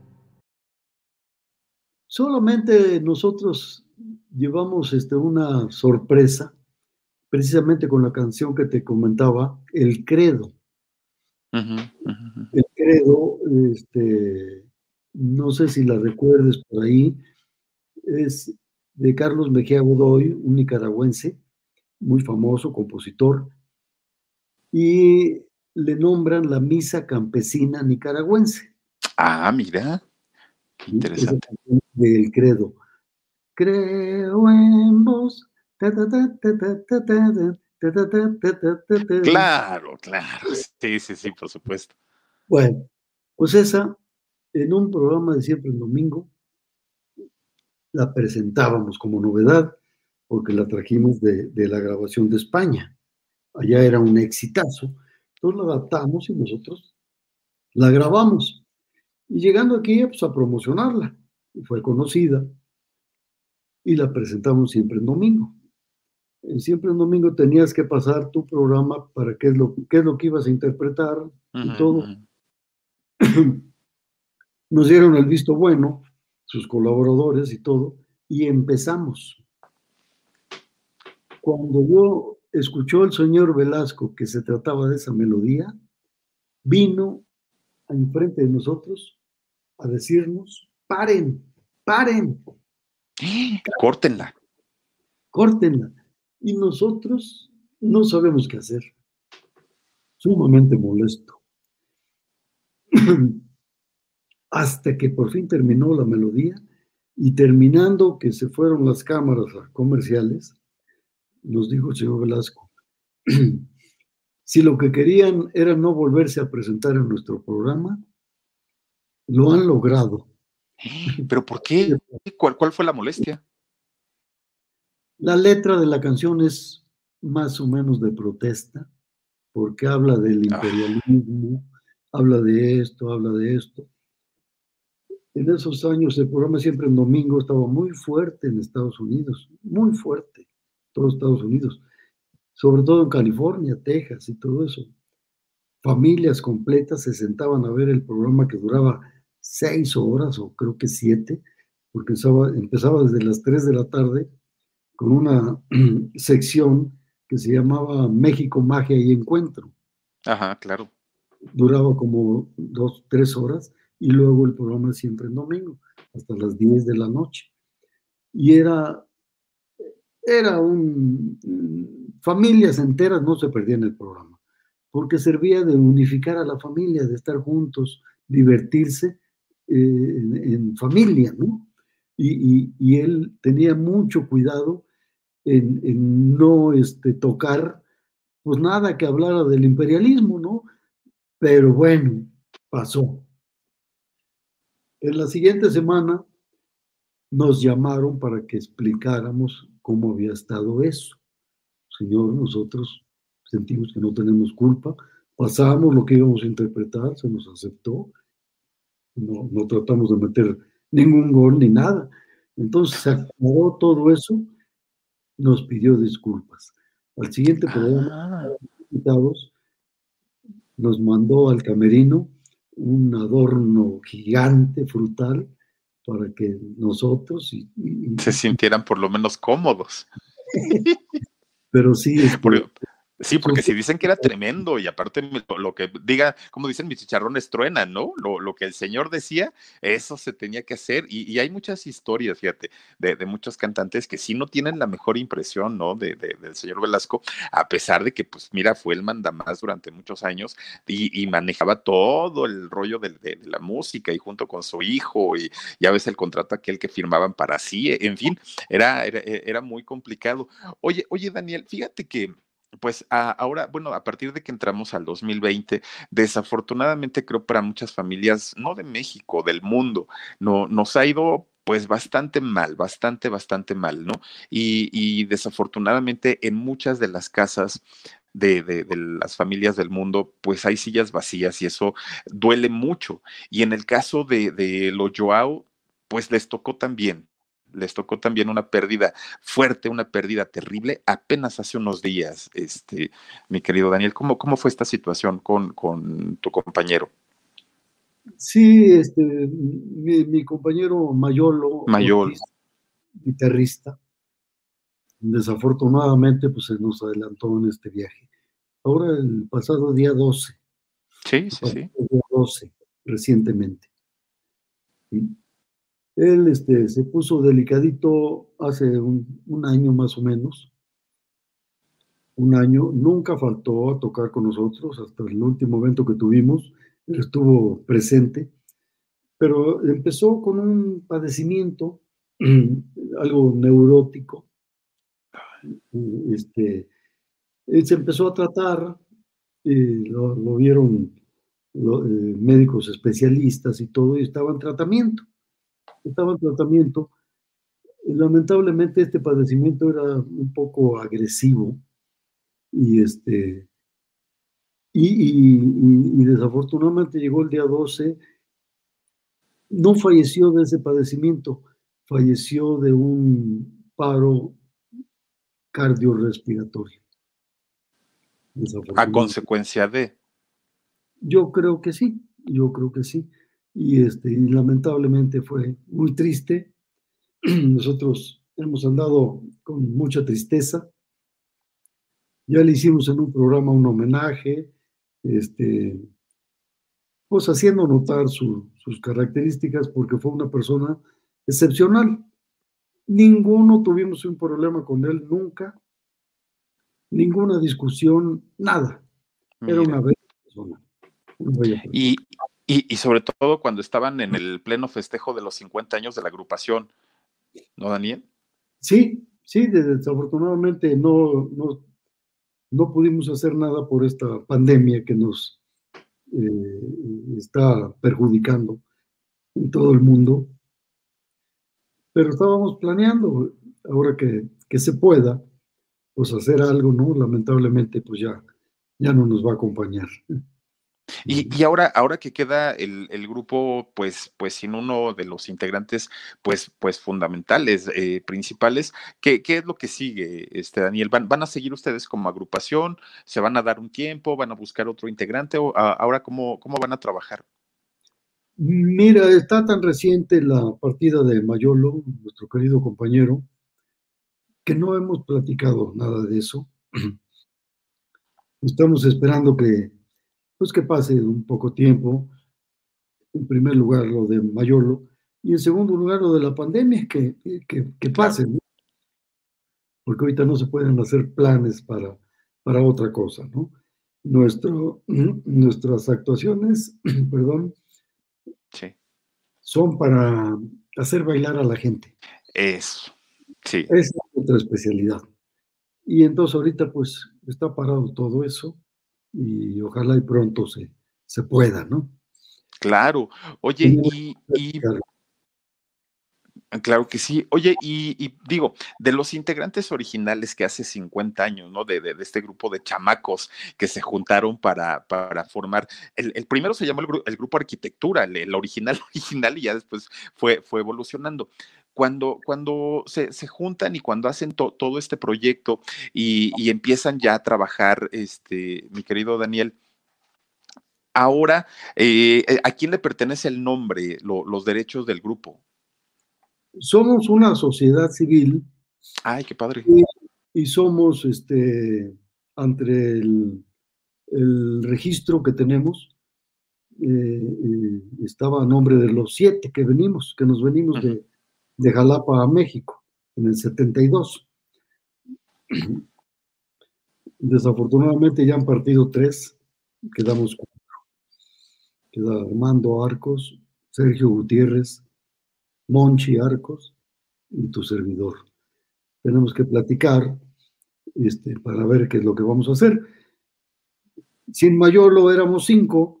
Solamente nosotros llevamos este, una sorpresa, precisamente con la canción que te comentaba, El Credo. El Credo, este, no sé si la recuerdes por ahí, es de Carlos Mejía Godoy, un nicaragüense, muy famoso, compositor, y le nombran la Misa Campesina Nicaragüense. Ah, mira. Interesante. Del credo. Creo en vos. Claro, claro. Sí, sí, sí, por supuesto. Bueno, pues esa, en un programa de siempre en domingo, la presentábamos como novedad, porque la trajimos de, de la grabación de España. Allá era un exitazo. Entonces la adaptamos y nosotros la grabamos. Y llegando aquí, pues a promocionarla. Fue conocida y la presentamos siempre en domingo. Siempre en domingo tenías que pasar tu programa para qué es lo, qué es lo que ibas a interpretar y todo. [clears throat] Nos dieron el visto bueno, sus colaboradores y todo, y empezamos. Cuando yo escuchó el señor Velasco que se trataba de esa melodía, vino enfrente de nosotros a decirnos, paren, paren. Córtenla. Córtenla. Y nosotros no sabemos qué hacer. sumamente molesto. [clears throat] Hasta que por fin terminó la melodía y terminando que se fueron las cámaras comerciales, nos dijo el señor Velasco, [clears throat] si lo que querían era no volverse a presentar en nuestro programa, lo han logrado. ¿Pero por qué? ¿Cuál, cuál fue la molestia? La letra de la canción es más o menos de protesta, porque habla del ah. imperialismo, habla de esto, habla de esto. En esos años el programa siempre en domingo estaba muy fuerte en Estados Unidos, muy fuerte, todos Estados Unidos, sobre todo en California, Texas y todo eso. Familias completas se sentaban a ver el programa que duraba seis horas o creo que siete, porque empezaba, empezaba desde las tres de la tarde con una [clears throat] sección que se llamaba México, Magia y Encuentro. Ajá, claro. Duraba como dos, tres horas y luego el programa siempre en domingo, hasta las 10 de la noche. Y era, era un, familias enteras no se perdían el programa, porque servía de unificar a la familia, de estar juntos, divertirse eh, en, familia, ¿no? Y, él tenía mucho cuidado en, en, no este, tocar, pues nada que hablara del imperialismo, ¿no? Pero bueno, pasó. En la siguiente semana nos llamaron para que explicáramos cómo había estado eso. Señor, nosotros sentimos que no tenemos culpa, pasamos lo que íbamos a interpretar, se nos aceptó, no, no tratamos de meter ningún gol ni nada. Entonces se aclaró todo eso, nos pidió disculpas. Al siguiente programa, ah. nos mandó al camerino un adorno gigante, frutal, para que nosotros se sintieran por lo menos cómodos. Pero sí, es Sí, porque si dicen que era tremendo y aparte lo que diga, como dicen mis chicharrones truenan, ¿no? Lo, que el Señor decía, eso se tenía que hacer y, hay muchas historias, fíjate, de, muchos cantantes que sí no tienen la mejor impresión, ¿no? De, del Señor Velasco, a pesar de que, pues mira, fue el mandamás durante muchos años y, manejaba todo el rollo de, la música y junto con su hijo y ya ves el contrato aquel que firmaban para sí, en fin, era, era, era muy complicado. Oye, oye, Daniel, fíjate que pues ahora, bueno, a partir de que entramos al 2020, desafortunadamente creo para muchas familias, no de México, del mundo, no, nos ha ido pues bastante mal, bastante, bastante mal, ¿no? Y, desafortunadamente en muchas de las casas de, de, las familias del mundo, pues hay sillas vacías y eso duele mucho. Y en el caso de, de los Joao, pues les tocó también, les tocó también una pérdida fuerte, una pérdida terrible, apenas hace unos días, este, mi querido Daniel. ¿Cómo, cómo fue esta situación con, con tu compañero? Sí, este, mi, compañero Mayolo, Mayolo. guitarrista, desafortunadamente pues se nos adelantó en este viaje. Ahora el pasado día 12. Sí, sí, sí. día 12, recientemente. Él este, se puso delicadito hace un, año más o menos. Un año, nunca faltó a tocar con nosotros, hasta el último evento que tuvimos, estuvo presente, pero empezó con un padecimiento, [clears throat] algo neurótico. Este, él se empezó a tratar, lo, vieron eh, médicos especialistas y todo, y estaba en tratamiento estaba en tratamiento. Lamentablemente este padecimiento era un poco agresivo y este y, desafortunadamente llegó el día 12, no falleció de ese padecimiento, falleció de un paro cardiorrespiratorio. A consecuencia de. Yo creo que sí, yo creo que sí y, este, y lamentablemente fue muy triste. [clears throat] Nosotros hemos andado con mucha tristeza. Ya le hicimos en un programa un homenaje, este, pues haciendo notar sus características porque fue una persona excepcional. Ninguno tuvimos un problema con él nunca, ninguna discusión, nada. Era una bella persona. Y, y, sobre todo cuando estaban en el pleno festejo de los 50 años de la agrupación, ¿no, Daniel? Sí, sí, desafortunadamente no, no, no pudimos hacer nada por esta pandemia que nos eh, está perjudicando en todo el mundo. Pero estábamos planeando, ahora que, que se pueda, pues hacer algo, ¿no? Lamentablemente, pues ya, ya no nos va a acompañar. Y, ahora, ahora que queda el, grupo, pues, pues sin uno de los integrantes, pues, pues fundamentales, eh, principales, ¿qué, ¿qué, es lo que sigue, este Daniel? ¿Van, ¿Van a seguir ustedes como agrupación? ¿Se van a dar un tiempo? ¿Van a buscar otro integrante? ¿O ahora cómo, cómo van a trabajar? Mira, está tan reciente la partida de Mayolo, nuestro querido compañero, que no hemos platicado nada de eso. [clears throat] Estamos esperando que pues que pase un poco tiempo. En primer lugar, lo de Mayolo, y en segundo lugar, lo de la pandemia, que, que, pase, porque ahorita no se pueden hacer planes para, para otra cosa, ¿no? Nuestro, [clears throat] nuestras actuaciones, [clears throat] perdón, son para hacer bailar a la gente. Eso, sí. Es otra especialidad. Y entonces ahorita pues está parado todo eso y ojalá y pronto se, se pueda, ¿no? Claro. Oye, y, Claro que sí. Oye, y, digo, de los integrantes originales que hace 50 años, ¿no? De, de, este grupo de chamacos que se juntaron para, para formar, el, primero se llamó el, grupo Arquitectura, el, original [laughs] original, y ya después fue, fue evolucionando cuando, cuando se, se, juntan y cuando hacen todo este proyecto y, empiezan ya a trabajar, este, mi querido Daniel, ahora, eh, eh, ¿a quién le pertenece el nombre, los derechos del grupo? Somos una sociedad civil. Ay, qué padre. Y, somos, este, entre el, registro que tenemos, eh, estaba a nombre de los siete que venimos, que nos venimos de de Jalapa a México en el 72. Desafortunadamente ya han partido tres, quedamos cuatro. Queda Armando Arcos, Sergio Gutiérrez, Monchi Arcos y tu servidor. Tenemos que platicar este, para ver qué es lo que vamos a hacer. Sin Mayolo éramos cinco,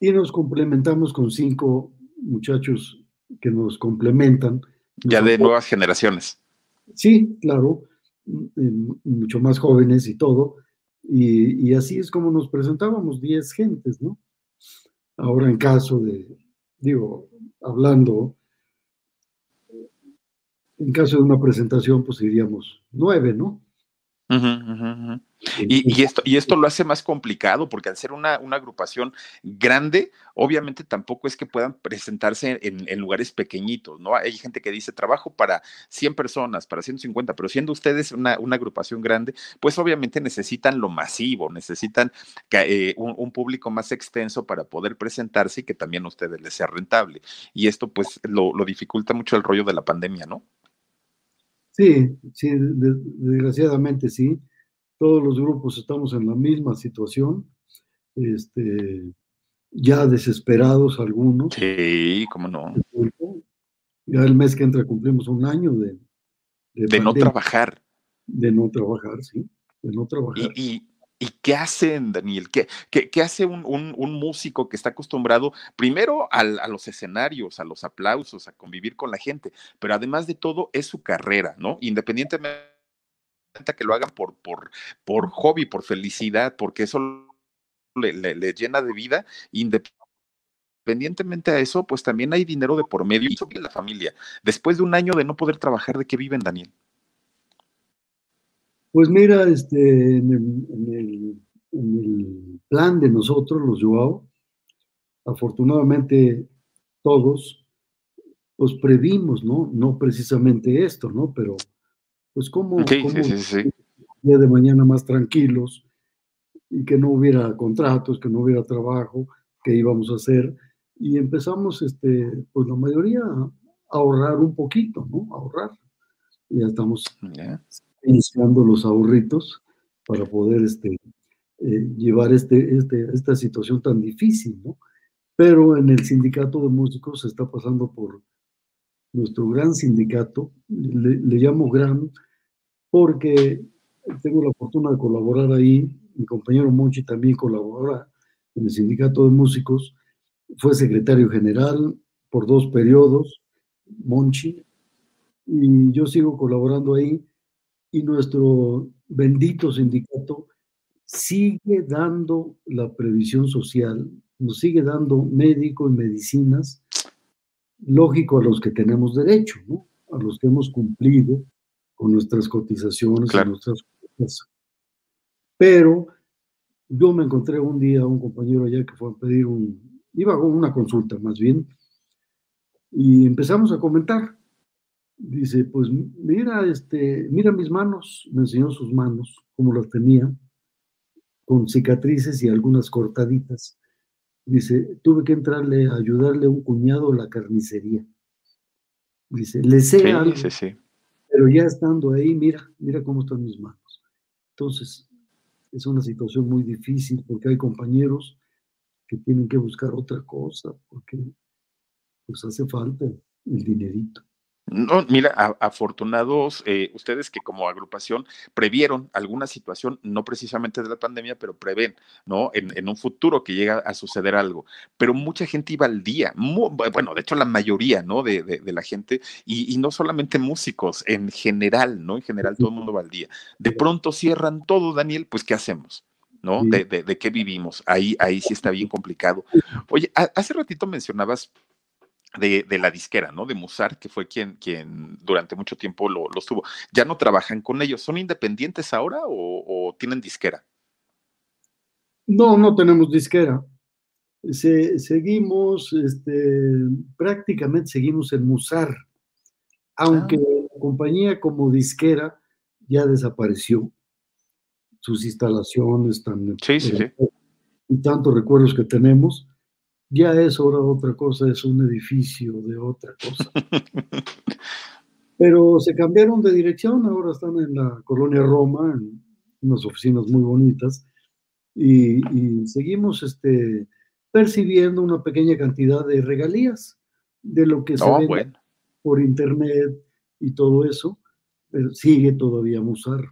y nos complementamos con cinco muchachos que nos complementan. Ya de nuevas generaciones. Sí, claro, mucho más jóvenes y todo. Y, así es como nos presentábamos, diez gentes, ¿no? Ahora en caso de, digo, hablando, en caso de una presentación, pues iríamos nueve, ¿no? Y, esto, y esto lo hace más complicado porque al ser una, agrupación grande, obviamente tampoco es que puedan presentarse en, lugares pequeñitos, ¿no? Hay gente que dice trabajo para 100 personas, para 150, pero siendo ustedes una, agrupación grande, pues obviamente necesitan lo masivo, necesitan eh, un, público más extenso para poder presentarse y que también a ustedes les sea rentable. Y esto pues lo, lo dificulta mucho el rollo de la pandemia, ¿no? Sí, sí, desgraciadamente sí. Todos los grupos estamos en la misma situación, este, ya desesperados algunos. Sí, cómo no. Ya el mes que entra cumplimos un año de... De, no trabajar. De no trabajar, sí, de no trabajar. y, ¿Y qué hacen, Daniel? ¿Qué, qué, hace un, músico que está acostumbrado primero a los escenarios, a los aplausos, a convivir con la gente, pero además de todo es su carrera, ¿no? Independientemente de que lo hagan por, por, por hobby, por felicidad, porque eso le, llena de vida, independientemente a eso, pues también hay dinero de por medio y la familia. Después de un año de no poder trabajar, ¿de qué viven, Daniel? Pues mira, este, en el, plan de nosotros, los Joao, afortunadamente todos, pues previmos, ¿no? No precisamente esto, ¿no? Pero, pues cómo, sí, sí, sí, día de mañana más tranquilos y que no hubiera contratos, que no hubiera trabajo, que íbamos a hacer. Y empezamos, este, pues la mayoría, a ahorrar un poquito, ¿no? ahorrar. Ya estamos iniciando los ahorritos para poder este, eh, llevar este, este, esta situación tan difícil, ¿no? Pero en el sindicato de músicos se está pasando por nuestro gran sindicato, le, le llamo gran porque tengo la fortuna de colaborar ahí, mi compañero Monchi también colabora en el sindicato de músicos, fue secretario general por dos periodos, Monchi, y yo sigo colaborando ahí. Y nuestro bendito sindicato sigue dando la previsión social, nos sigue dando médico y medicinas, lógico a los que tenemos derecho, ¿no? a los que hemos cumplido con nuestras cotizaciones y nuestras cosas. Pero yo me encontré un día un compañero allá que fue a pedir un, iba a una consulta más bien, y empezamos a comentar dice, pues mira, este, mira mis manos, me enseñó sus manos, como las tenía, con cicatrices y algunas cortaditas. Dice, tuve que entrarle a ayudarle a un cuñado a la carnicería. Dice, le sé algo, pero ya estando ahí, mira, mira cómo están mis manos. Entonces, es una situación muy difícil porque hay compañeros que tienen que buscar otra cosa porque pues hace falta el dinerito. No, mira, afortunados eh, ustedes que como agrupación previeron alguna situación, no precisamente de la pandemia, pero prevén, ¿no? En, un futuro que llega a suceder algo. Pero mucha gente iba al día, bueno, de hecho la mayoría, ¿no? De, la gente, y, no solamente músicos, en general, ¿no? En general todo el mundo va al día. De pronto cierran todo, Daniel, pues ¿qué hacemos? ¿no? De, de, qué vivimos. Ahí, ahí sí está bien complicado. Oye, hace ratito mencionabas de, la disquera, ¿no? De Musar, que fue quien, quien durante mucho tiempo lo, los tuvo. ¿Ya no trabajan con ellos? ¿Son independientes ahora o, tienen disquera? No, no tenemos disquera. seguimos, este, prácticamente seguimos en Musar, aunque ah. la compañía como disquera ya desapareció. Sus instalaciones tan... Sí, sí, sí. Y tantos recuerdos que tenemos ya es ahora otra cosa, es un edificio de otra cosa. [laughs] Pero se cambiaron de dirección, ahora están en la colonia Roma, en unas oficinas muy bonitas, y, seguimos este, percibiendo una pequeña cantidad de regalías de lo que se oh, ve por internet y todo eso, pero sigue todavía Musar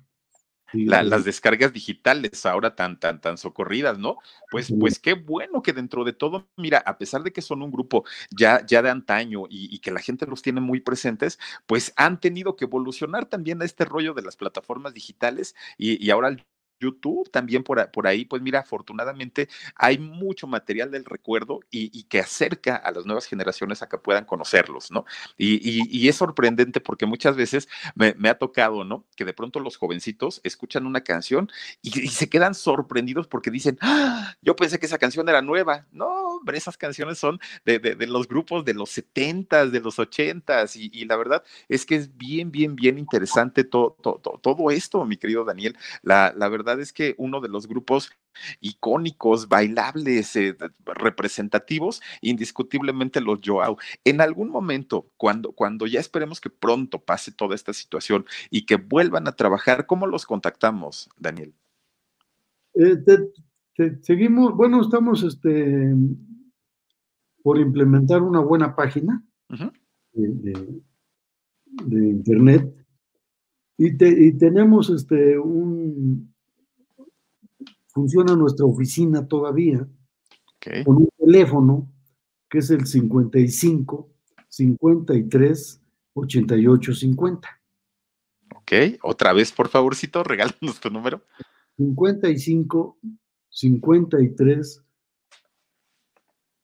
las descargas digitales ahora tan, tan, tan socorridas, ¿no? Pues, pues qué bueno que dentro de todo, mira, a pesar de que son un grupo ya, ya de antaño y, que la gente los tiene muy presentes, pues han tenido que evolucionar también a este rollo de las plataformas digitales y, y ahora el YouTube también por, por, ahí, pues mira, afortunadamente hay mucho material del recuerdo y, que acerca a las nuevas generaciones a que puedan conocerlos, ¿no? Y, es sorprendente porque muchas veces me, ha tocado, ¿no? Que de pronto los jovencitos escuchan una canción y, se quedan sorprendidos porque dicen, ¡Ah! yo pensé que esa canción era nueva. No, hombre, esas canciones son de, los grupos de los 70 de los 80 y, la verdad es que es bien, bien, bien interesante todo, todo, todo esto, mi querido Daniel. La, la verdad es que uno de los grupos icónicos, bailables, eh, representativos, indiscutiblemente los Joao. En algún momento, cuando, cuando ya esperemos que pronto pase toda esta situación y que vuelvan a trabajar, ¿cómo los contactamos, Daniel? Eh, seguimos, bueno, estamos este, por implementar una buena página de, internet y, y, tenemos este, un, funciona nuestra oficina todavía con un teléfono que es el 55 53 88 50. Ok, otra vez, por favorcito, regálanos tu número. 55 53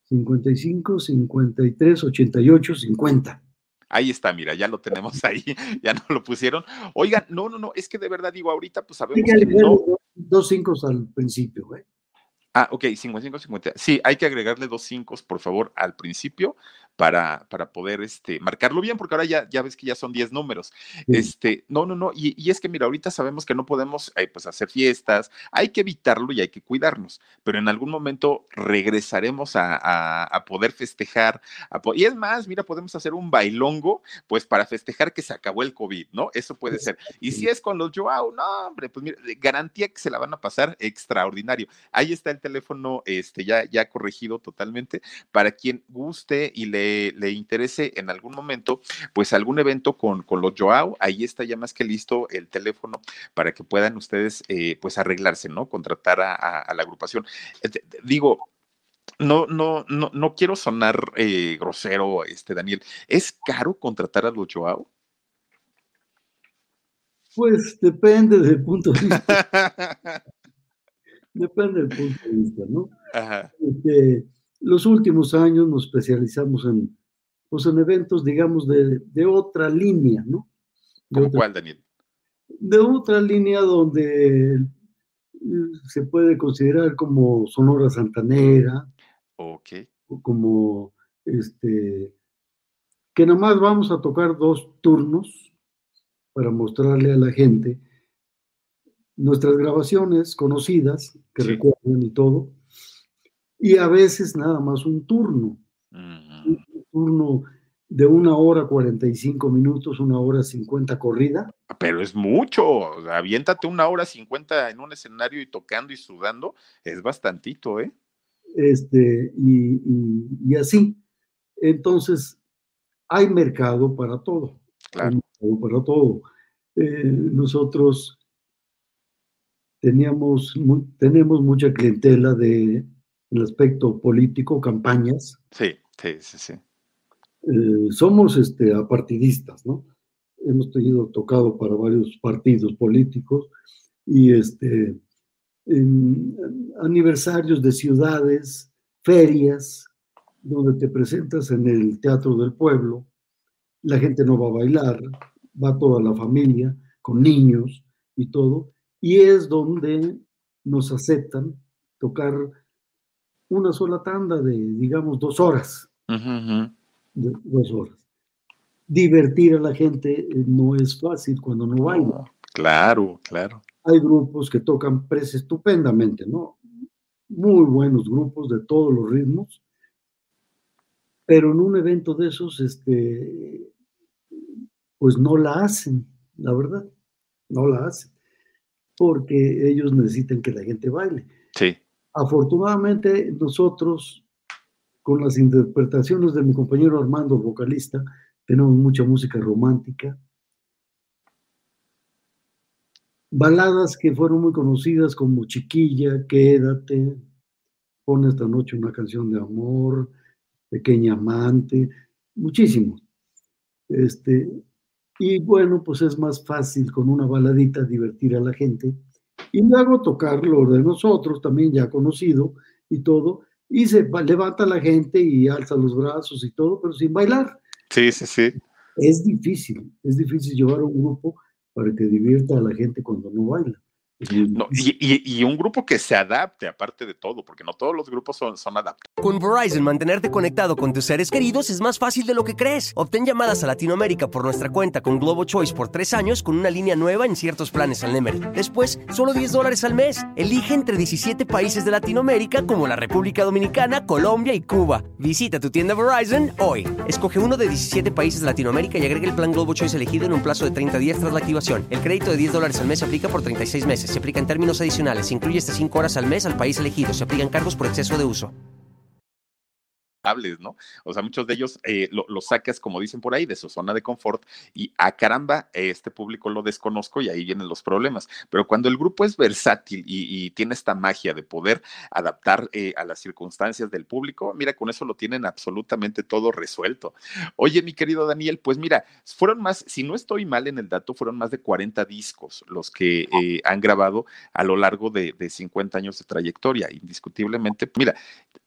55 53 88 50. Ahí está, mira, ya lo tenemos [laughs] ahí, ya no lo pusieron. Oigan, no, no, no, es que de verdad digo, ahorita pues sabemos que no. Dos cinco al principio, ¿eh? Ah, ok, 55, 50. Sí, hay que agregarle dos cinco, por favor, al principio para, para poder este, marcarlo bien, porque ahora ya, ya ves que ya son 10 números. Este, no, no, no, y, y, es que mira, ahorita sabemos que no podemos eh, pues hacer fiestas, hay que evitarlo y hay que cuidarnos, pero en algún momento regresaremos a, a, a poder festejar. A, y es más, mira, podemos hacer un bailongo, pues para festejar que se acabó el COVID, ¿no? Eso puede ser. Y si es con los Joao, no, hombre, pues mira, garantía que se la van a pasar extraordinario. Ahí está el teléfono, este, ya, ya corregido totalmente, para quien guste y le le, interese en algún momento, pues algún evento con, con los Joao, ahí está ya más que listo el teléfono para que puedan ustedes eh, pues arreglarse, ¿no? Contratar a, a, la agrupación. Eh, digo, no, no, no, no quiero sonar eh, grosero, este Daniel. ¿Es caro contratar a los Joao? Pues depende del punto de vista. [laughs] depende del punto de vista, ¿no? Ajá. Este, los últimos años nos especializamos en, pues en eventos, digamos, de, de otra línea, ¿no? De otra, cuál, Daniel? De otra línea donde se puede considerar como Sonora Santanera. Ok. O como, este, que nomás vamos a tocar dos turnos para mostrarle a la gente nuestras grabaciones conocidas, que sí. recuerden y todo, y a veces nada más un turno. Un turno de una hora 45 minutos, una hora 50 corrida. Pero es mucho, aviéntate una hora 50 en un escenario y tocando y sudando, es bastantito, ¿eh? Este, y, y, y así. Entonces, hay mercado para todo. Claro. para todo. Eh, nosotros teníamos, tenemos mucha clientela de el aspecto político, campañas. Sí, sí, sí, sí. Eh, somos este, apartidistas, ¿no? Hemos tenido tocado para varios partidos políticos y este, en, aniversarios de ciudades, ferias, donde te presentas en el Teatro del Pueblo, la gente no va a bailar, va toda la familia, con niños y todo, y es donde nos aceptan tocar una sola tanda de, digamos, dos horas. Uh -huh. de, dos horas. Divertir a la gente eh, no es fácil cuando no baila. Claro, claro. Hay grupos que tocan pres estupendamente, ¿no? Muy buenos grupos de todos los ritmos, pero en un evento de esos, este, pues no la hacen, la verdad, no la hacen, porque ellos necesitan que la gente baile. Afortunadamente nosotros, con las interpretaciones de mi compañero Armando, vocalista, tenemos mucha música romántica. Baladas que fueron muy conocidas como Chiquilla, Quédate, Pone esta noche una canción de amor, Pequeña Amante, muchísimos. Este, y bueno, pues es más fácil con una baladita divertir a la gente y luego tocar lo de nosotros, también ya conocido y todo, y se levanta la gente y alza los brazos y todo, pero sin bailar. Sí, sí, sí. Es difícil, es difícil llevar un grupo para que divierta a la gente cuando no baila. Y, un grupo que se adapte, aparte de todo, porque no todos los grupos son, son adaptados. Con Verizon, mantenerte conectado con tus seres queridos es más fácil de lo que crees. Obtén llamadas a Latinoamérica por nuestra cuenta con Globo Choice por tres años con una línea nueva en ciertos planes al Nemery. Después, solo 10 dólares al mes. Elige entre 17 países de Latinoamérica como la República Dominicana, Colombia y Cuba. Visita tu tienda Verizon hoy. Escoge uno de 17 países de Latinoamérica y agrega el plan Globo Choice elegido en un plazo de 30 días tras la activación. El crédito de 10 dólares al mes aplica por 36 meses. Se aplica en términos adicionales. Se incluye hasta 5 horas al mes al país elegido. Se aplican cargos por exceso de uso. ¿No? O sea, muchos de [laughs] ellos eh, lo, lo, sacas, como dicen por ahí, de su zona de confort y a ah, caramba, este público lo desconozco y ahí vienen los problemas. Pero cuando el grupo es versátil y, y tiene esta magia de poder adaptar eh, a las circunstancias del público, mira, con eso lo tienen absolutamente todo resuelto. Oye, mi querido Daniel, pues mira, fueron más, si no estoy mal en el dato, fueron más de 40 discos los que eh, han grabado a lo largo de, de 50 años de trayectoria, indiscutiblemente. Mira,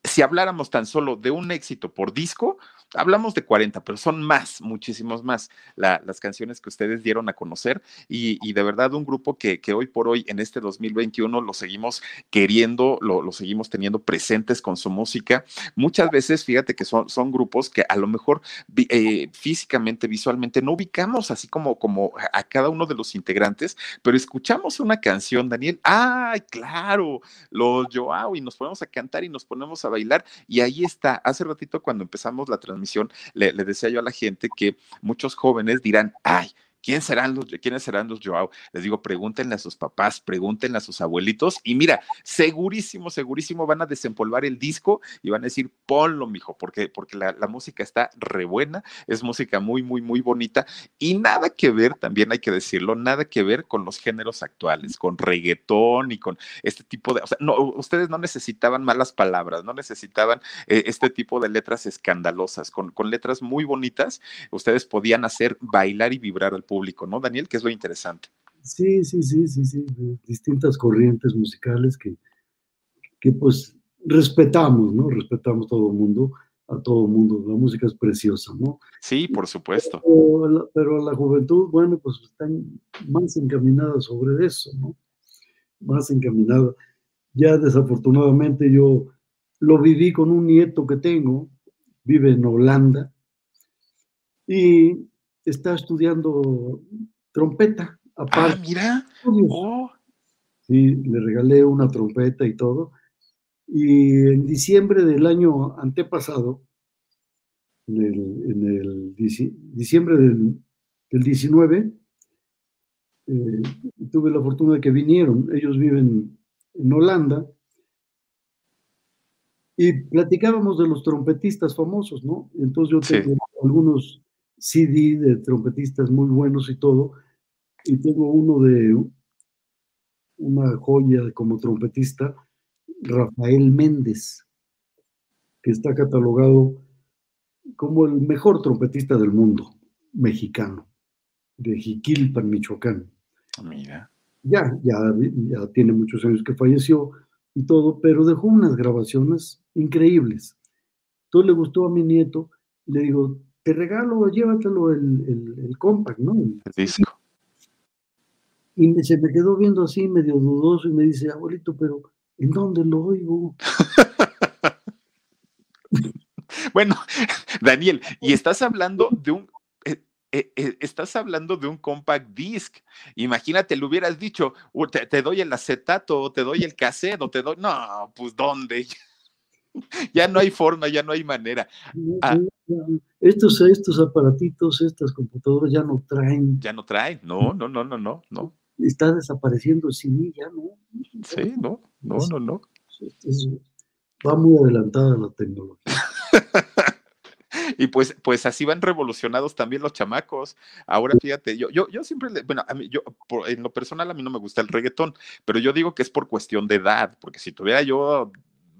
si habláramos tan solo de un un éxito por disco, hablamos de 40, pero son más, muchísimos más las canciones que ustedes dieron a conocer y, de verdad un grupo que, hoy por hoy en este 2021 lo seguimos queriendo, lo, seguimos teniendo presentes con su música. Muchas veces, fíjate que son, son grupos que a lo mejor eh, físicamente, visualmente, no ubicamos así como, como a cada uno de los integrantes, pero escuchamos una canción, Daniel, ¡ay, claro! Los Joao y nos ponemos a cantar y nos ponemos a bailar y ahí está. Hace ratito cuando empezamos la transmisión, le, le decía yo a la gente que muchos jóvenes dirán, ay, ¿Quién serán los, ¿Quiénes serán los Joao? Les digo, pregúntenle a sus papás, pregúntenle a sus abuelitos y mira, segurísimo, segurísimo van a desempolvar el disco y van a decir, ponlo, mijo, porque, porque la, música está re buena, es música muy, muy, muy bonita y nada que ver, también hay que decirlo, nada que ver con los géneros actuales, con reggaetón y con este tipo de, o sea, no, ustedes no necesitaban malas palabras, no necesitaban eh, este tipo de letras escandalosas, con, con letras muy bonitas, ustedes podían hacer bailar y vibrar al público, ¿no, Daniel? Que es lo interesante. Sí, sí, sí, sí, sí, distintas corrientes musicales que, que pues respetamos, ¿no? Respetamos todo el mundo, a todo el mundo. La música es preciosa, ¿no? Sí, por supuesto. Pero, la, juventud, bueno, pues están más encaminadas sobre eso, ¿no? Más encaminada. Ya desafortunadamente yo lo viví con un nieto que tengo, vive en Holanda, y está estudiando trompeta. Aparte. Ah, mira. Oh. Sí, le regalé una trompeta y todo. Y en diciembre del año antepasado, en el, diciembre del, 19, eh, tuve la fortuna de que vinieron. Ellos viven en Holanda. Y platicábamos de los trompetistas famosos, ¿no? Entonces yo tengo algunos CD de trompetistas muy buenos y todo, y tengo uno de una joya como trompetista, Rafael Méndez, que está catalogado como el mejor trompetista del mundo, mexicano, de Jiquilpan, Michoacán. Mira. Ya, ya, ya tiene muchos años que falleció y todo, pero dejó unas grabaciones increíbles. Entonces le gustó a mi nieto, le digo, te regalo, llévatelo el, el, compact, ¿no? El disco. Y se me quedó viendo así, medio dudoso, y me dice, abuelito, pero ¿en dónde lo oigo? [laughs] bueno, [laughs] Daniel, y estás hablando de un eh, eh, eh, estás hablando de un compact disc. Imagínate, le hubieras dicho, te, te, doy el acetato, te doy el cassette, o te doy. No, pues ¿dónde? [laughs] ya no hay forma, ya no hay manera. Ah. Estos, estos aparatitos, estas computadoras ya no traen. Ya no traen, no, no, no, no, no, no. Está desapareciendo el cine, ya no. Sí, no, no, no, no. va muy adelantada la tecnología. [laughs] y pues, pues así van revolucionados también los chamacos. Ahora fíjate, yo, yo, yo siempre, bueno, a mí, yo, en lo personal a mí no me gusta el reggaetón, pero yo digo que es por cuestión de edad, porque si tuviera yo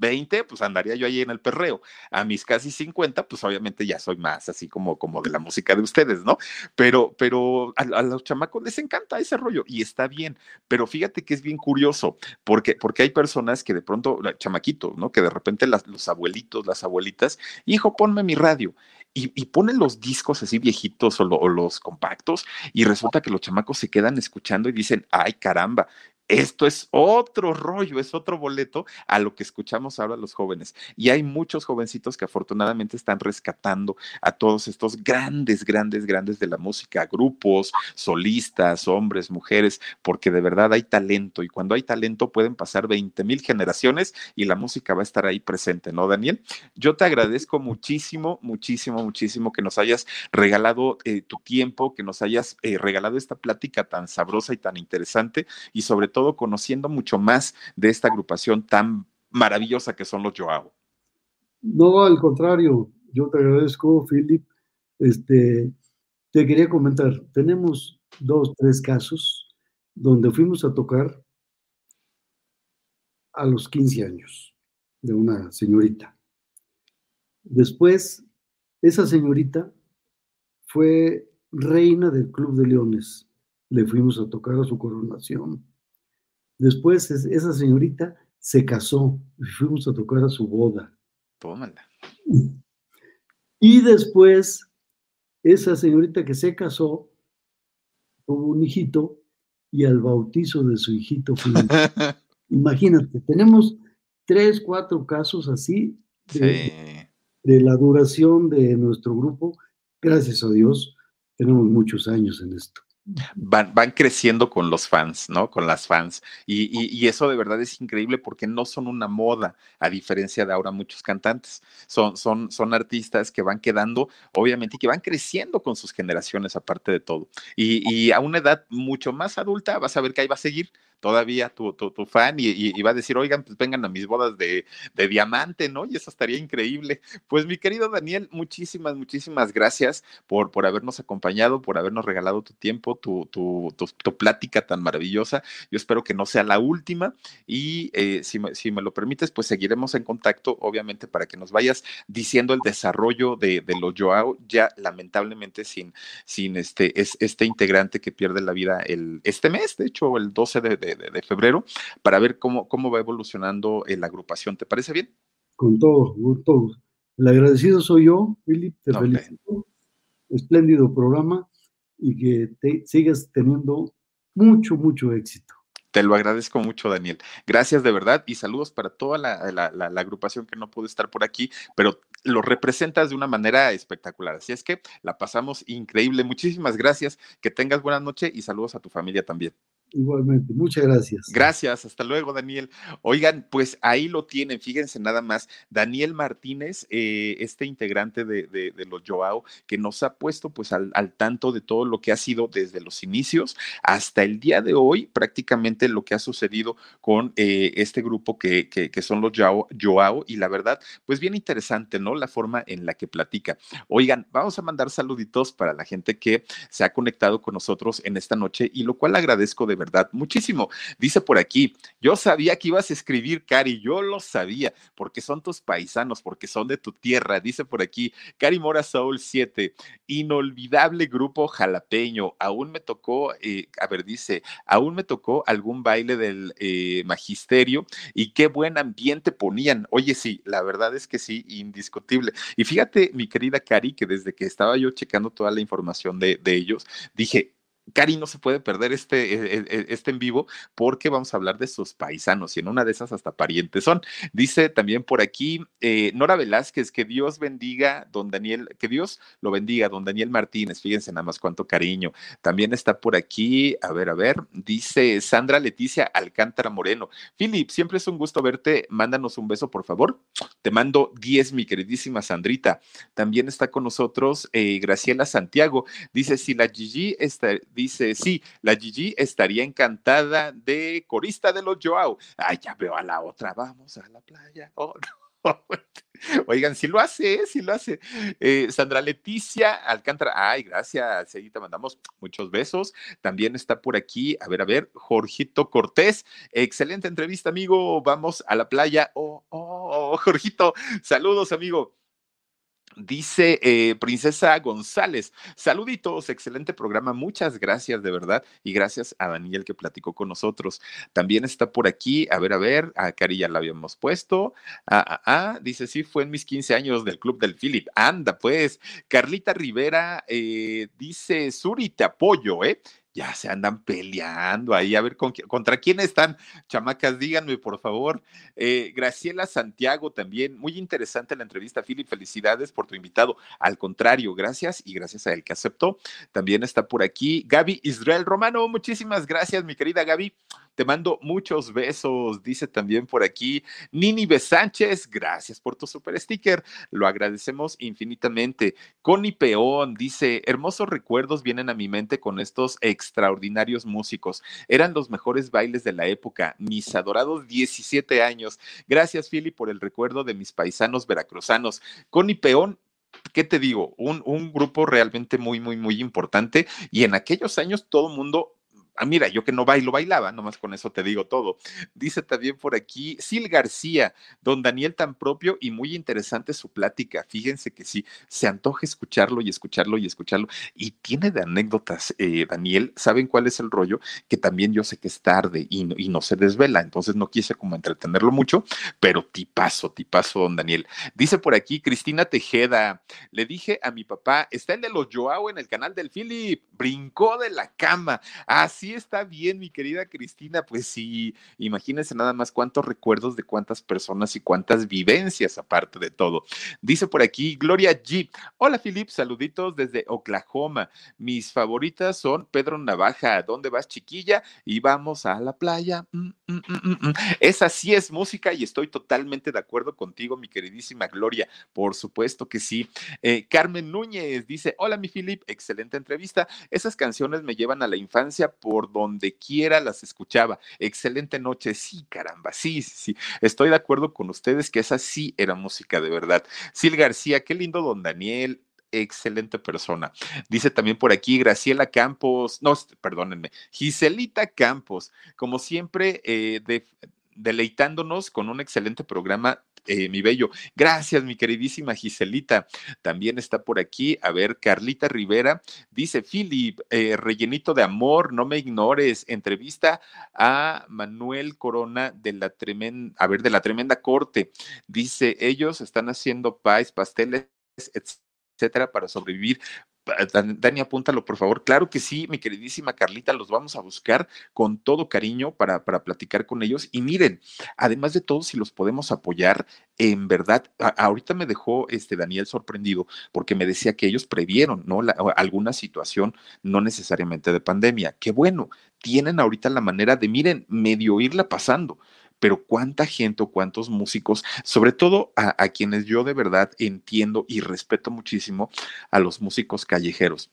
20, pues andaría yo ahí en el perreo. A mis casi 50, pues obviamente ya soy más así como, como de la música de ustedes, ¿no? Pero, pero a, los chamacos les encanta ese rollo y está bien. Pero fíjate que es bien curioso, porque, porque hay personas que de pronto, chamaquitos, ¿no? Que de repente los abuelitos, las abuelitas, hijo, ponme mi radio. Y, ponen los discos así viejitos o, los compactos y resulta que los chamacos se quedan escuchando y dicen, ay caramba, esto es otro rollo, es otro boleto a lo que escuchamos ahora los jóvenes. Y hay muchos jovencitos que afortunadamente están rescatando a todos estos grandes, grandes, grandes de la música, grupos, solistas, hombres, mujeres, porque de verdad hay talento y cuando hay talento pueden pasar 20 mil generaciones y la música va a estar ahí presente, ¿no, Daniel? Yo te agradezco muchísimo, muchísimo, muchísimo que nos hayas regalado eh, tu tiempo, que nos hayas eh, regalado esta plática tan sabrosa y tan interesante y sobre todo conociendo mucho más de esta agrupación tan maravillosa que son los Joao. No, al contrario, yo te agradezco, Philip. Este, te quería comentar, tenemos dos, tres casos donde fuimos a tocar a los 15 años de una señorita. Después, esa señorita fue reina del Club de Leones. Le fuimos a tocar a su coronación. Después esa señorita se casó y fuimos a tocar a su boda. Tómala. Y después, esa señorita que se casó, tuvo un hijito y al bautizo de su hijito [laughs] Imagínate, tenemos tres, cuatro casos así de, de la duración de nuestro grupo. Gracias a Dios, tenemos muchos años en esto van, van creciendo con los fans, ¿no? Con las fans. Y, eso de verdad es increíble porque no son una moda, a diferencia de ahora muchos cantantes. Son, son, son artistas que van quedando, obviamente, y que van creciendo con sus generaciones, aparte de todo. Y, y a una edad mucho más adulta, vas a ver que ahí va a seguir todavía tu, tu, tu fan y, va a decir, oigan, pues vengan a mis bodas de, de, diamante, ¿no? Y eso estaría increíble. Pues mi querido Daniel, muchísimas, muchísimas gracias por, por habernos acompañado, por habernos regalado tu tiempo, tu, tu, tu plática tan maravillosa. Yo espero que no sea la última y eh, si, me, si me lo permites, pues seguiremos en contacto, obviamente, para que nos vayas diciendo el desarrollo de, de los Joao, ya lamentablemente sin, sin este, es, este integrante que pierde la vida el, este mes, de hecho, el 12 de de, febrero, para ver cómo, cómo va evolucionando eh, la agrupación. ¿Te parece bien? Con todo, con todo. El agradecido soy yo, Philip, te felicito. Espléndido programa y que te sigas teniendo mucho, mucho éxito. Te lo agradezco mucho, Daniel. Gracias de verdad y saludos para toda la, la, agrupación que no pudo estar por aquí, pero lo representas de una manera espectacular. Así es que la pasamos increíble. Muchísimas gracias. Que tengas buena noche y saludos a tu familia también. Igualmente, muchas gracias. Gracias, hasta luego, Daniel. Oigan, pues ahí lo tienen, fíjense nada más, Daniel Martínez, eh, este integrante de, los Joao, que nos ha puesto pues al, tanto de todo lo que ha sido desde los inicios hasta el día de hoy, prácticamente lo que ha sucedido con eh, este grupo que, que, son los Joao, Joao, y la verdad, pues bien interesante, ¿no? La forma en la que platica. Oigan, vamos a mandar saluditos para la gente que se ha conectado con nosotros en esta noche y lo cual agradezco de verdad muchísimo. Dice por aquí, yo sabía que ibas a escribir, Cari, yo lo sabía, porque son tus paisanos, porque son de tu tierra. Dice por aquí, Cari Mora Soul 7, inolvidable grupo jalapeño. Aún me tocó, eh, a ver, dice, aún me tocó algún baile del eh, magisterio y qué buen ambiente ponían. Oye, sí, la verdad es que sí, indiscutible. Y fíjate, mi querida Cari, que desde que estaba yo checando toda la información de, de ellos, dije, Cari no se puede perder este, e, e, e, este en vivo porque vamos a hablar de sus paisanos y en una de esas hasta parientes son. Dice también por aquí eh, Nora Velázquez, que Dios bendiga don Daniel, que Dios lo bendiga don Daniel Martínez, fíjense nada más cuánto cariño. También está por aquí, a ver, a ver, dice Sandra Leticia Alcántara Moreno. Philip, siempre es un gusto verte, mándanos un beso por favor. Te mando 10, mi queridísima Sandrita. También está con nosotros eh, Graciela Santiago, dice si la Gigi está dice, sí, la Gigi estaría encantada de corista de los Joao. Ay, ya veo a la otra, vamos a la playa. [laughs] Oh, [laughs] Oigan, si lo hace, si lo hace. Eh, Sandra Leticia Alcántara, ay, gracias, Seguita, mandamos muchos besos. También está por aquí, a ver, a ver, Jorgito Cortés, excelente entrevista, amigo. Vamos a la playa. Oh, oh, Jorgito, saludos, amigo. Dice eh, Princesa González, saluditos, excelente programa, muchas gracias de verdad y gracias a Daniel que platicó con nosotros. También está por aquí, a ver, a ver, a Cari ya la habíamos puesto. Ah, ah, ah, dice, sí, fue en mis 15 años del Club del Philip. Anda, pues. Carlita Rivera eh, dice, Suri, te apoyo, ¿eh? Ya se andan peleando ahí, a ver contra quién están, chamacas, díganme por favor. Eh, Graciela Santiago también, muy interesante la entrevista, Philip, felicidades por tu invitado. Al contrario, gracias y gracias a él que aceptó. También está por aquí Gaby Israel Romano, muchísimas gracias, mi querida Gaby. Te mando muchos besos, dice también por aquí Nini B. Sánchez, gracias por tu super sticker, lo agradecemos infinitamente. Connie Peón dice, hermosos recuerdos vienen a mi mente con estos extraordinarios músicos. Eran los mejores bailes de la época, mis adorados 17 años. Gracias, Philly, por el recuerdo de mis paisanos veracruzanos. Connie Peón, ¿qué te digo? Un, un, grupo realmente muy, muy, muy importante. Y en aquellos años todo el mundo Ah, mira, yo que no bailo, bailaba, nomás con eso te digo todo. Dice también por aquí Sil García, don Daniel tan propio y muy interesante su plática. Fíjense que sí, se antoja escucharlo y escucharlo y escucharlo. Y tiene de anécdotas, eh, Daniel. ¿Saben cuál es el rollo? Que también yo sé que es tarde y no, se desvela, entonces no quise como entretenerlo mucho, pero tipazo, tipazo, don Daniel. Dice por aquí Cristina Tejeda, le dije a mi papá, está el de los Joao en el canal del Philip, brincó de la cama. Así está bien, mi querida Cristina. Pues sí, imagínense nada más cuántos recuerdos de cuántas personas y cuántas vivencias aparte de todo. Dice por aquí Gloria G. Hola, Philip, saluditos desde Oklahoma. Mis favoritas son Pedro Navaja, ¿dónde vas, chiquilla? Y vamos a la playa. Mm, mm, mm, Esa sí es música y estoy totalmente de acuerdo contigo, mi queridísima Gloria. Por supuesto que sí. Eh, Carmen Núñez dice: Hola, mi Philip, excelente entrevista. Esas canciones me llevan a la infancia por donde quiera las escuchaba. Excelente noche. Sí, caramba, sí, sí, sí. Estoy de acuerdo con ustedes que esa sí era música de verdad. Sil García, qué lindo don Daniel excelente persona. Dice también por aquí Graciela Campos, no, perdónenme, Giselita Campos, como siempre, eh, de, deleitándonos con un excelente programa eh, mi bello. Gracias, mi queridísima Giselita. También está por aquí, a ver, Carlita Rivera dice, Philip, eh, rellenito de amor, no me ignores. Entrevista a Manuel Corona de la tremenda, a ver, de la tremenda corte. Dice, ellos están haciendo pais, pasteles, etcétera, para sobrevivir. Dani, apúntalo, por favor. Claro que sí, mi queridísima Carlita, los vamos a buscar con todo cariño para, para platicar con ellos. Y miren, además de todo, si los podemos apoyar, en verdad, ahorita me dejó este Daniel sorprendido porque me decía que ellos previeron, ¿no? alguna situación, no necesariamente de pandemia. Qué bueno, tienen ahorita la manera de, miren, medio irla pasando pero cuánta gente o cuántos músicos, sobre todo a, quienes yo de verdad entiendo y respeto muchísimo, a los músicos callejeros.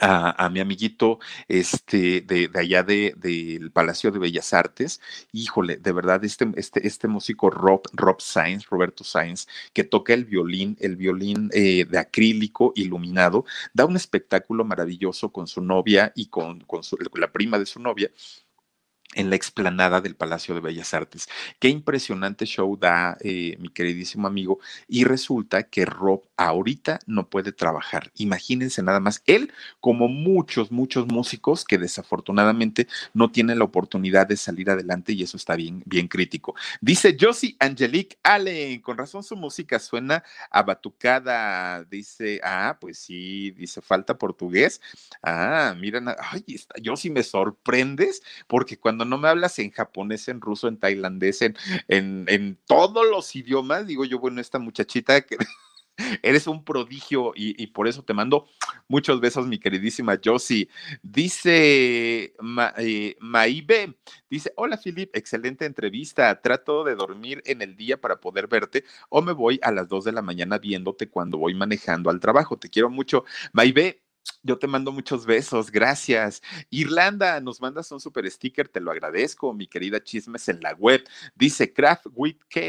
A, mi amiguito este, de, allá del Palacio de Bellas Artes. Híjole, de verdad, este, este, este músico Rob, Rob Sainz, Roberto Sainz, que toca el violín, el violín eh, de acrílico iluminado, da un espectáculo maravilloso con su novia y con, con la prima de su novia en la explanada del Palacio de Bellas Artes. Qué impresionante show da eh, mi queridísimo amigo. Y resulta que Rob ahorita no puede trabajar. Imagínense nada más, él como muchos, muchos músicos que desafortunadamente no tienen la oportunidad de salir adelante y eso está bien, bien crítico. Dice Josie Angelique Allen, con razón su música suena a batucada. Dice, ah, pues sí, dice, falta portugués. Ah, miren, ay, está, Josie, me sorprendes porque cuando no me hablas en japonés, en ruso, en tailandés, en, en, todos los idiomas, digo yo, bueno, esta muchachita [laughs] eres un prodigio y, por eso te mando muchos besos, mi queridísima Josie. Dice eh, Maibe, dice, hola Philip, excelente entrevista. Trato de dormir en el día para poder verte o me voy a las 2 de la mañana viéndote cuando voy manejando al trabajo. Te quiero mucho. Maibe, yo te mando muchos besos, gracias. Irlanda, nos mandas un super sticker, te lo agradezco, mi querida Chismes en la web. Dice Craft with K,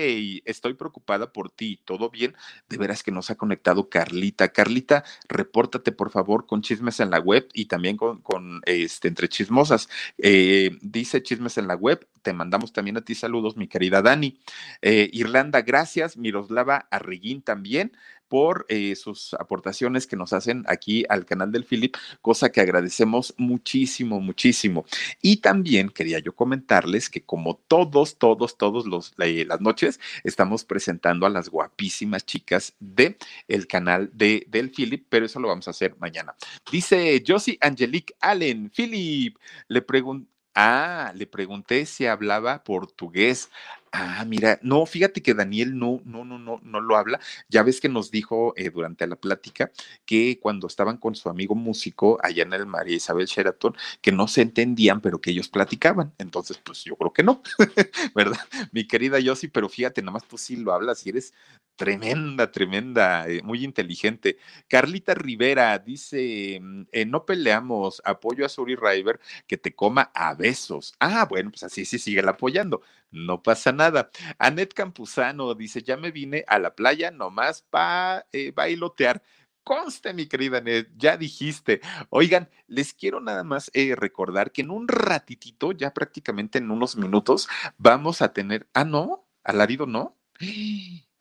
estoy preocupada por ti, ¿todo bien? De veras que nos ha conectado Carlita. Carlita, repórtate por favor con Chismes en la web y también con, este, entre chismosas. Eh, dice Chismes en la web, te mandamos también a ti saludos, mi querida Dani. Eh, Irlanda, gracias. Miroslava Arriguín también por eh, sus aportaciones que nos hacen aquí al canal del Philip, cosa que agradecemos muchísimo, muchísimo. Y también quería yo comentarles que como todos, todos, todos los, las noches estamos presentando a las guapísimas chicas de el canal de, del Philip, pero eso lo vamos a hacer mañana. Dice Josie Angelique Allen, Philip, le pregunto, Ah, le pregunté si hablaba portugués. Ah, mira, no, fíjate que Daniel no, no, no, no, no lo habla. Ya ves que nos dijo eh, durante la plática que cuando estaban con su amigo músico allá en el María Isabel Sheraton, que no se entendían, pero que ellos platicaban. Entonces, pues yo creo que no, [laughs] ¿verdad? Mi querida Yossi, pero fíjate, nada más tú sí lo hablas y eres tremenda, tremenda, eh, muy inteligente. Carlita Rivera dice, mm, no peleamos, apoyo a Suri River que te coma a besos. Ah, bueno, pues así sí sigue apoyando no pasa nada. Anet Campuzano dice, ya me vine a la playa nomás para eh, bailotear. conste, mi querida Ned, ya dijiste. Oigan, les quiero nada más eh, recordar que en un ratitito, ya prácticamente en unos minutos, vamos a tener. Ah, no, alarido no.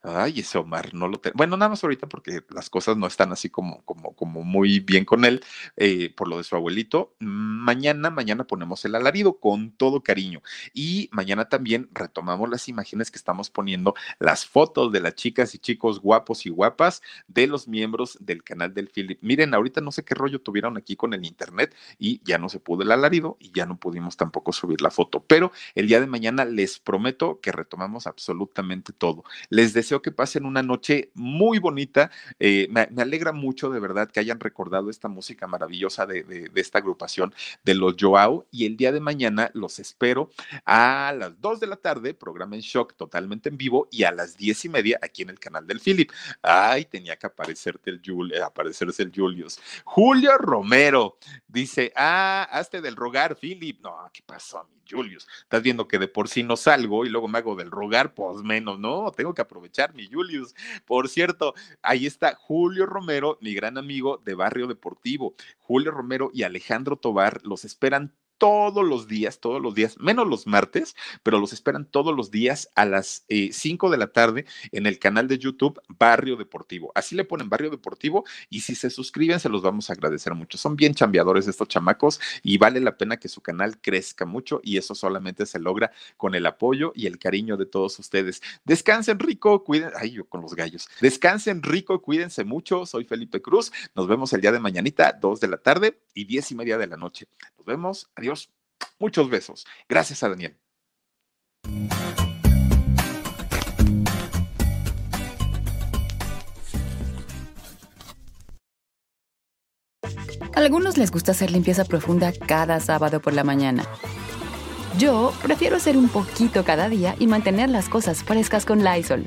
Ay, ese Omar no lo tengo. Bueno, nada más ahorita porque las cosas no están así como, como, como muy bien con él eh, por lo de su abuelito. Mañana, mañana ponemos el alarido con todo cariño. Y mañana también retomamos las imágenes que estamos poniendo, las fotos de las chicas y chicos guapos y guapas de los miembros del canal del Philip. Miren, ahorita no sé qué rollo tuvieron aquí con el internet y ya no se pudo el alarido y ya no pudimos tampoco subir la foto. Pero el día de mañana les prometo que retomamos absolutamente todo. Les deseo que pasen una noche muy bonita. Eh, me, alegra mucho de verdad que hayan recordado esta música maravillosa de, esta agrupación de los Joao. Y el día de mañana los espero a las 2 de la tarde, programa en shock totalmente en vivo, y a las 10 y media aquí en el canal del Philip. Ay, tenía que aparecerte el Jul aparecerse el Julius. Julio Romero dice: Ah, hazte del rogar, Philip. No, ¿qué pasó, mi Julius? Estás viendo que de por sí no salgo y luego me hago del rogar, pues menos, no, tengo que aprovechar mi Julius. Por cierto, ahí está Julio Romero, mi gran amigo de Barrio Deportivo. Julio Romero y Alejandro Tobar los esperan todos los días, todos los días, menos los martes, pero los esperan todos los días a las 5 eh, de la tarde en el canal de YouTube Barrio Deportivo. Así le ponen Barrio Deportivo y si se suscriben se los vamos a agradecer mucho. Son bien chambeadores estos chamacos y vale la pena que su canal crezca mucho y eso solamente se logra con el apoyo y el cariño de todos ustedes. Descansen rico, cuiden, ay yo con los gallos. Descansen rico, cuídense mucho. Soy Felipe Cruz. Nos vemos el día de mañanita, 2 de la tarde y 10 y media de la noche. Nos vemos. Adiós. Muchos besos. Gracias a Daniel. A algunos les gusta hacer limpieza profunda cada sábado por la mañana. Yo prefiero hacer un poquito cada día y mantener las cosas frescas con Lysol.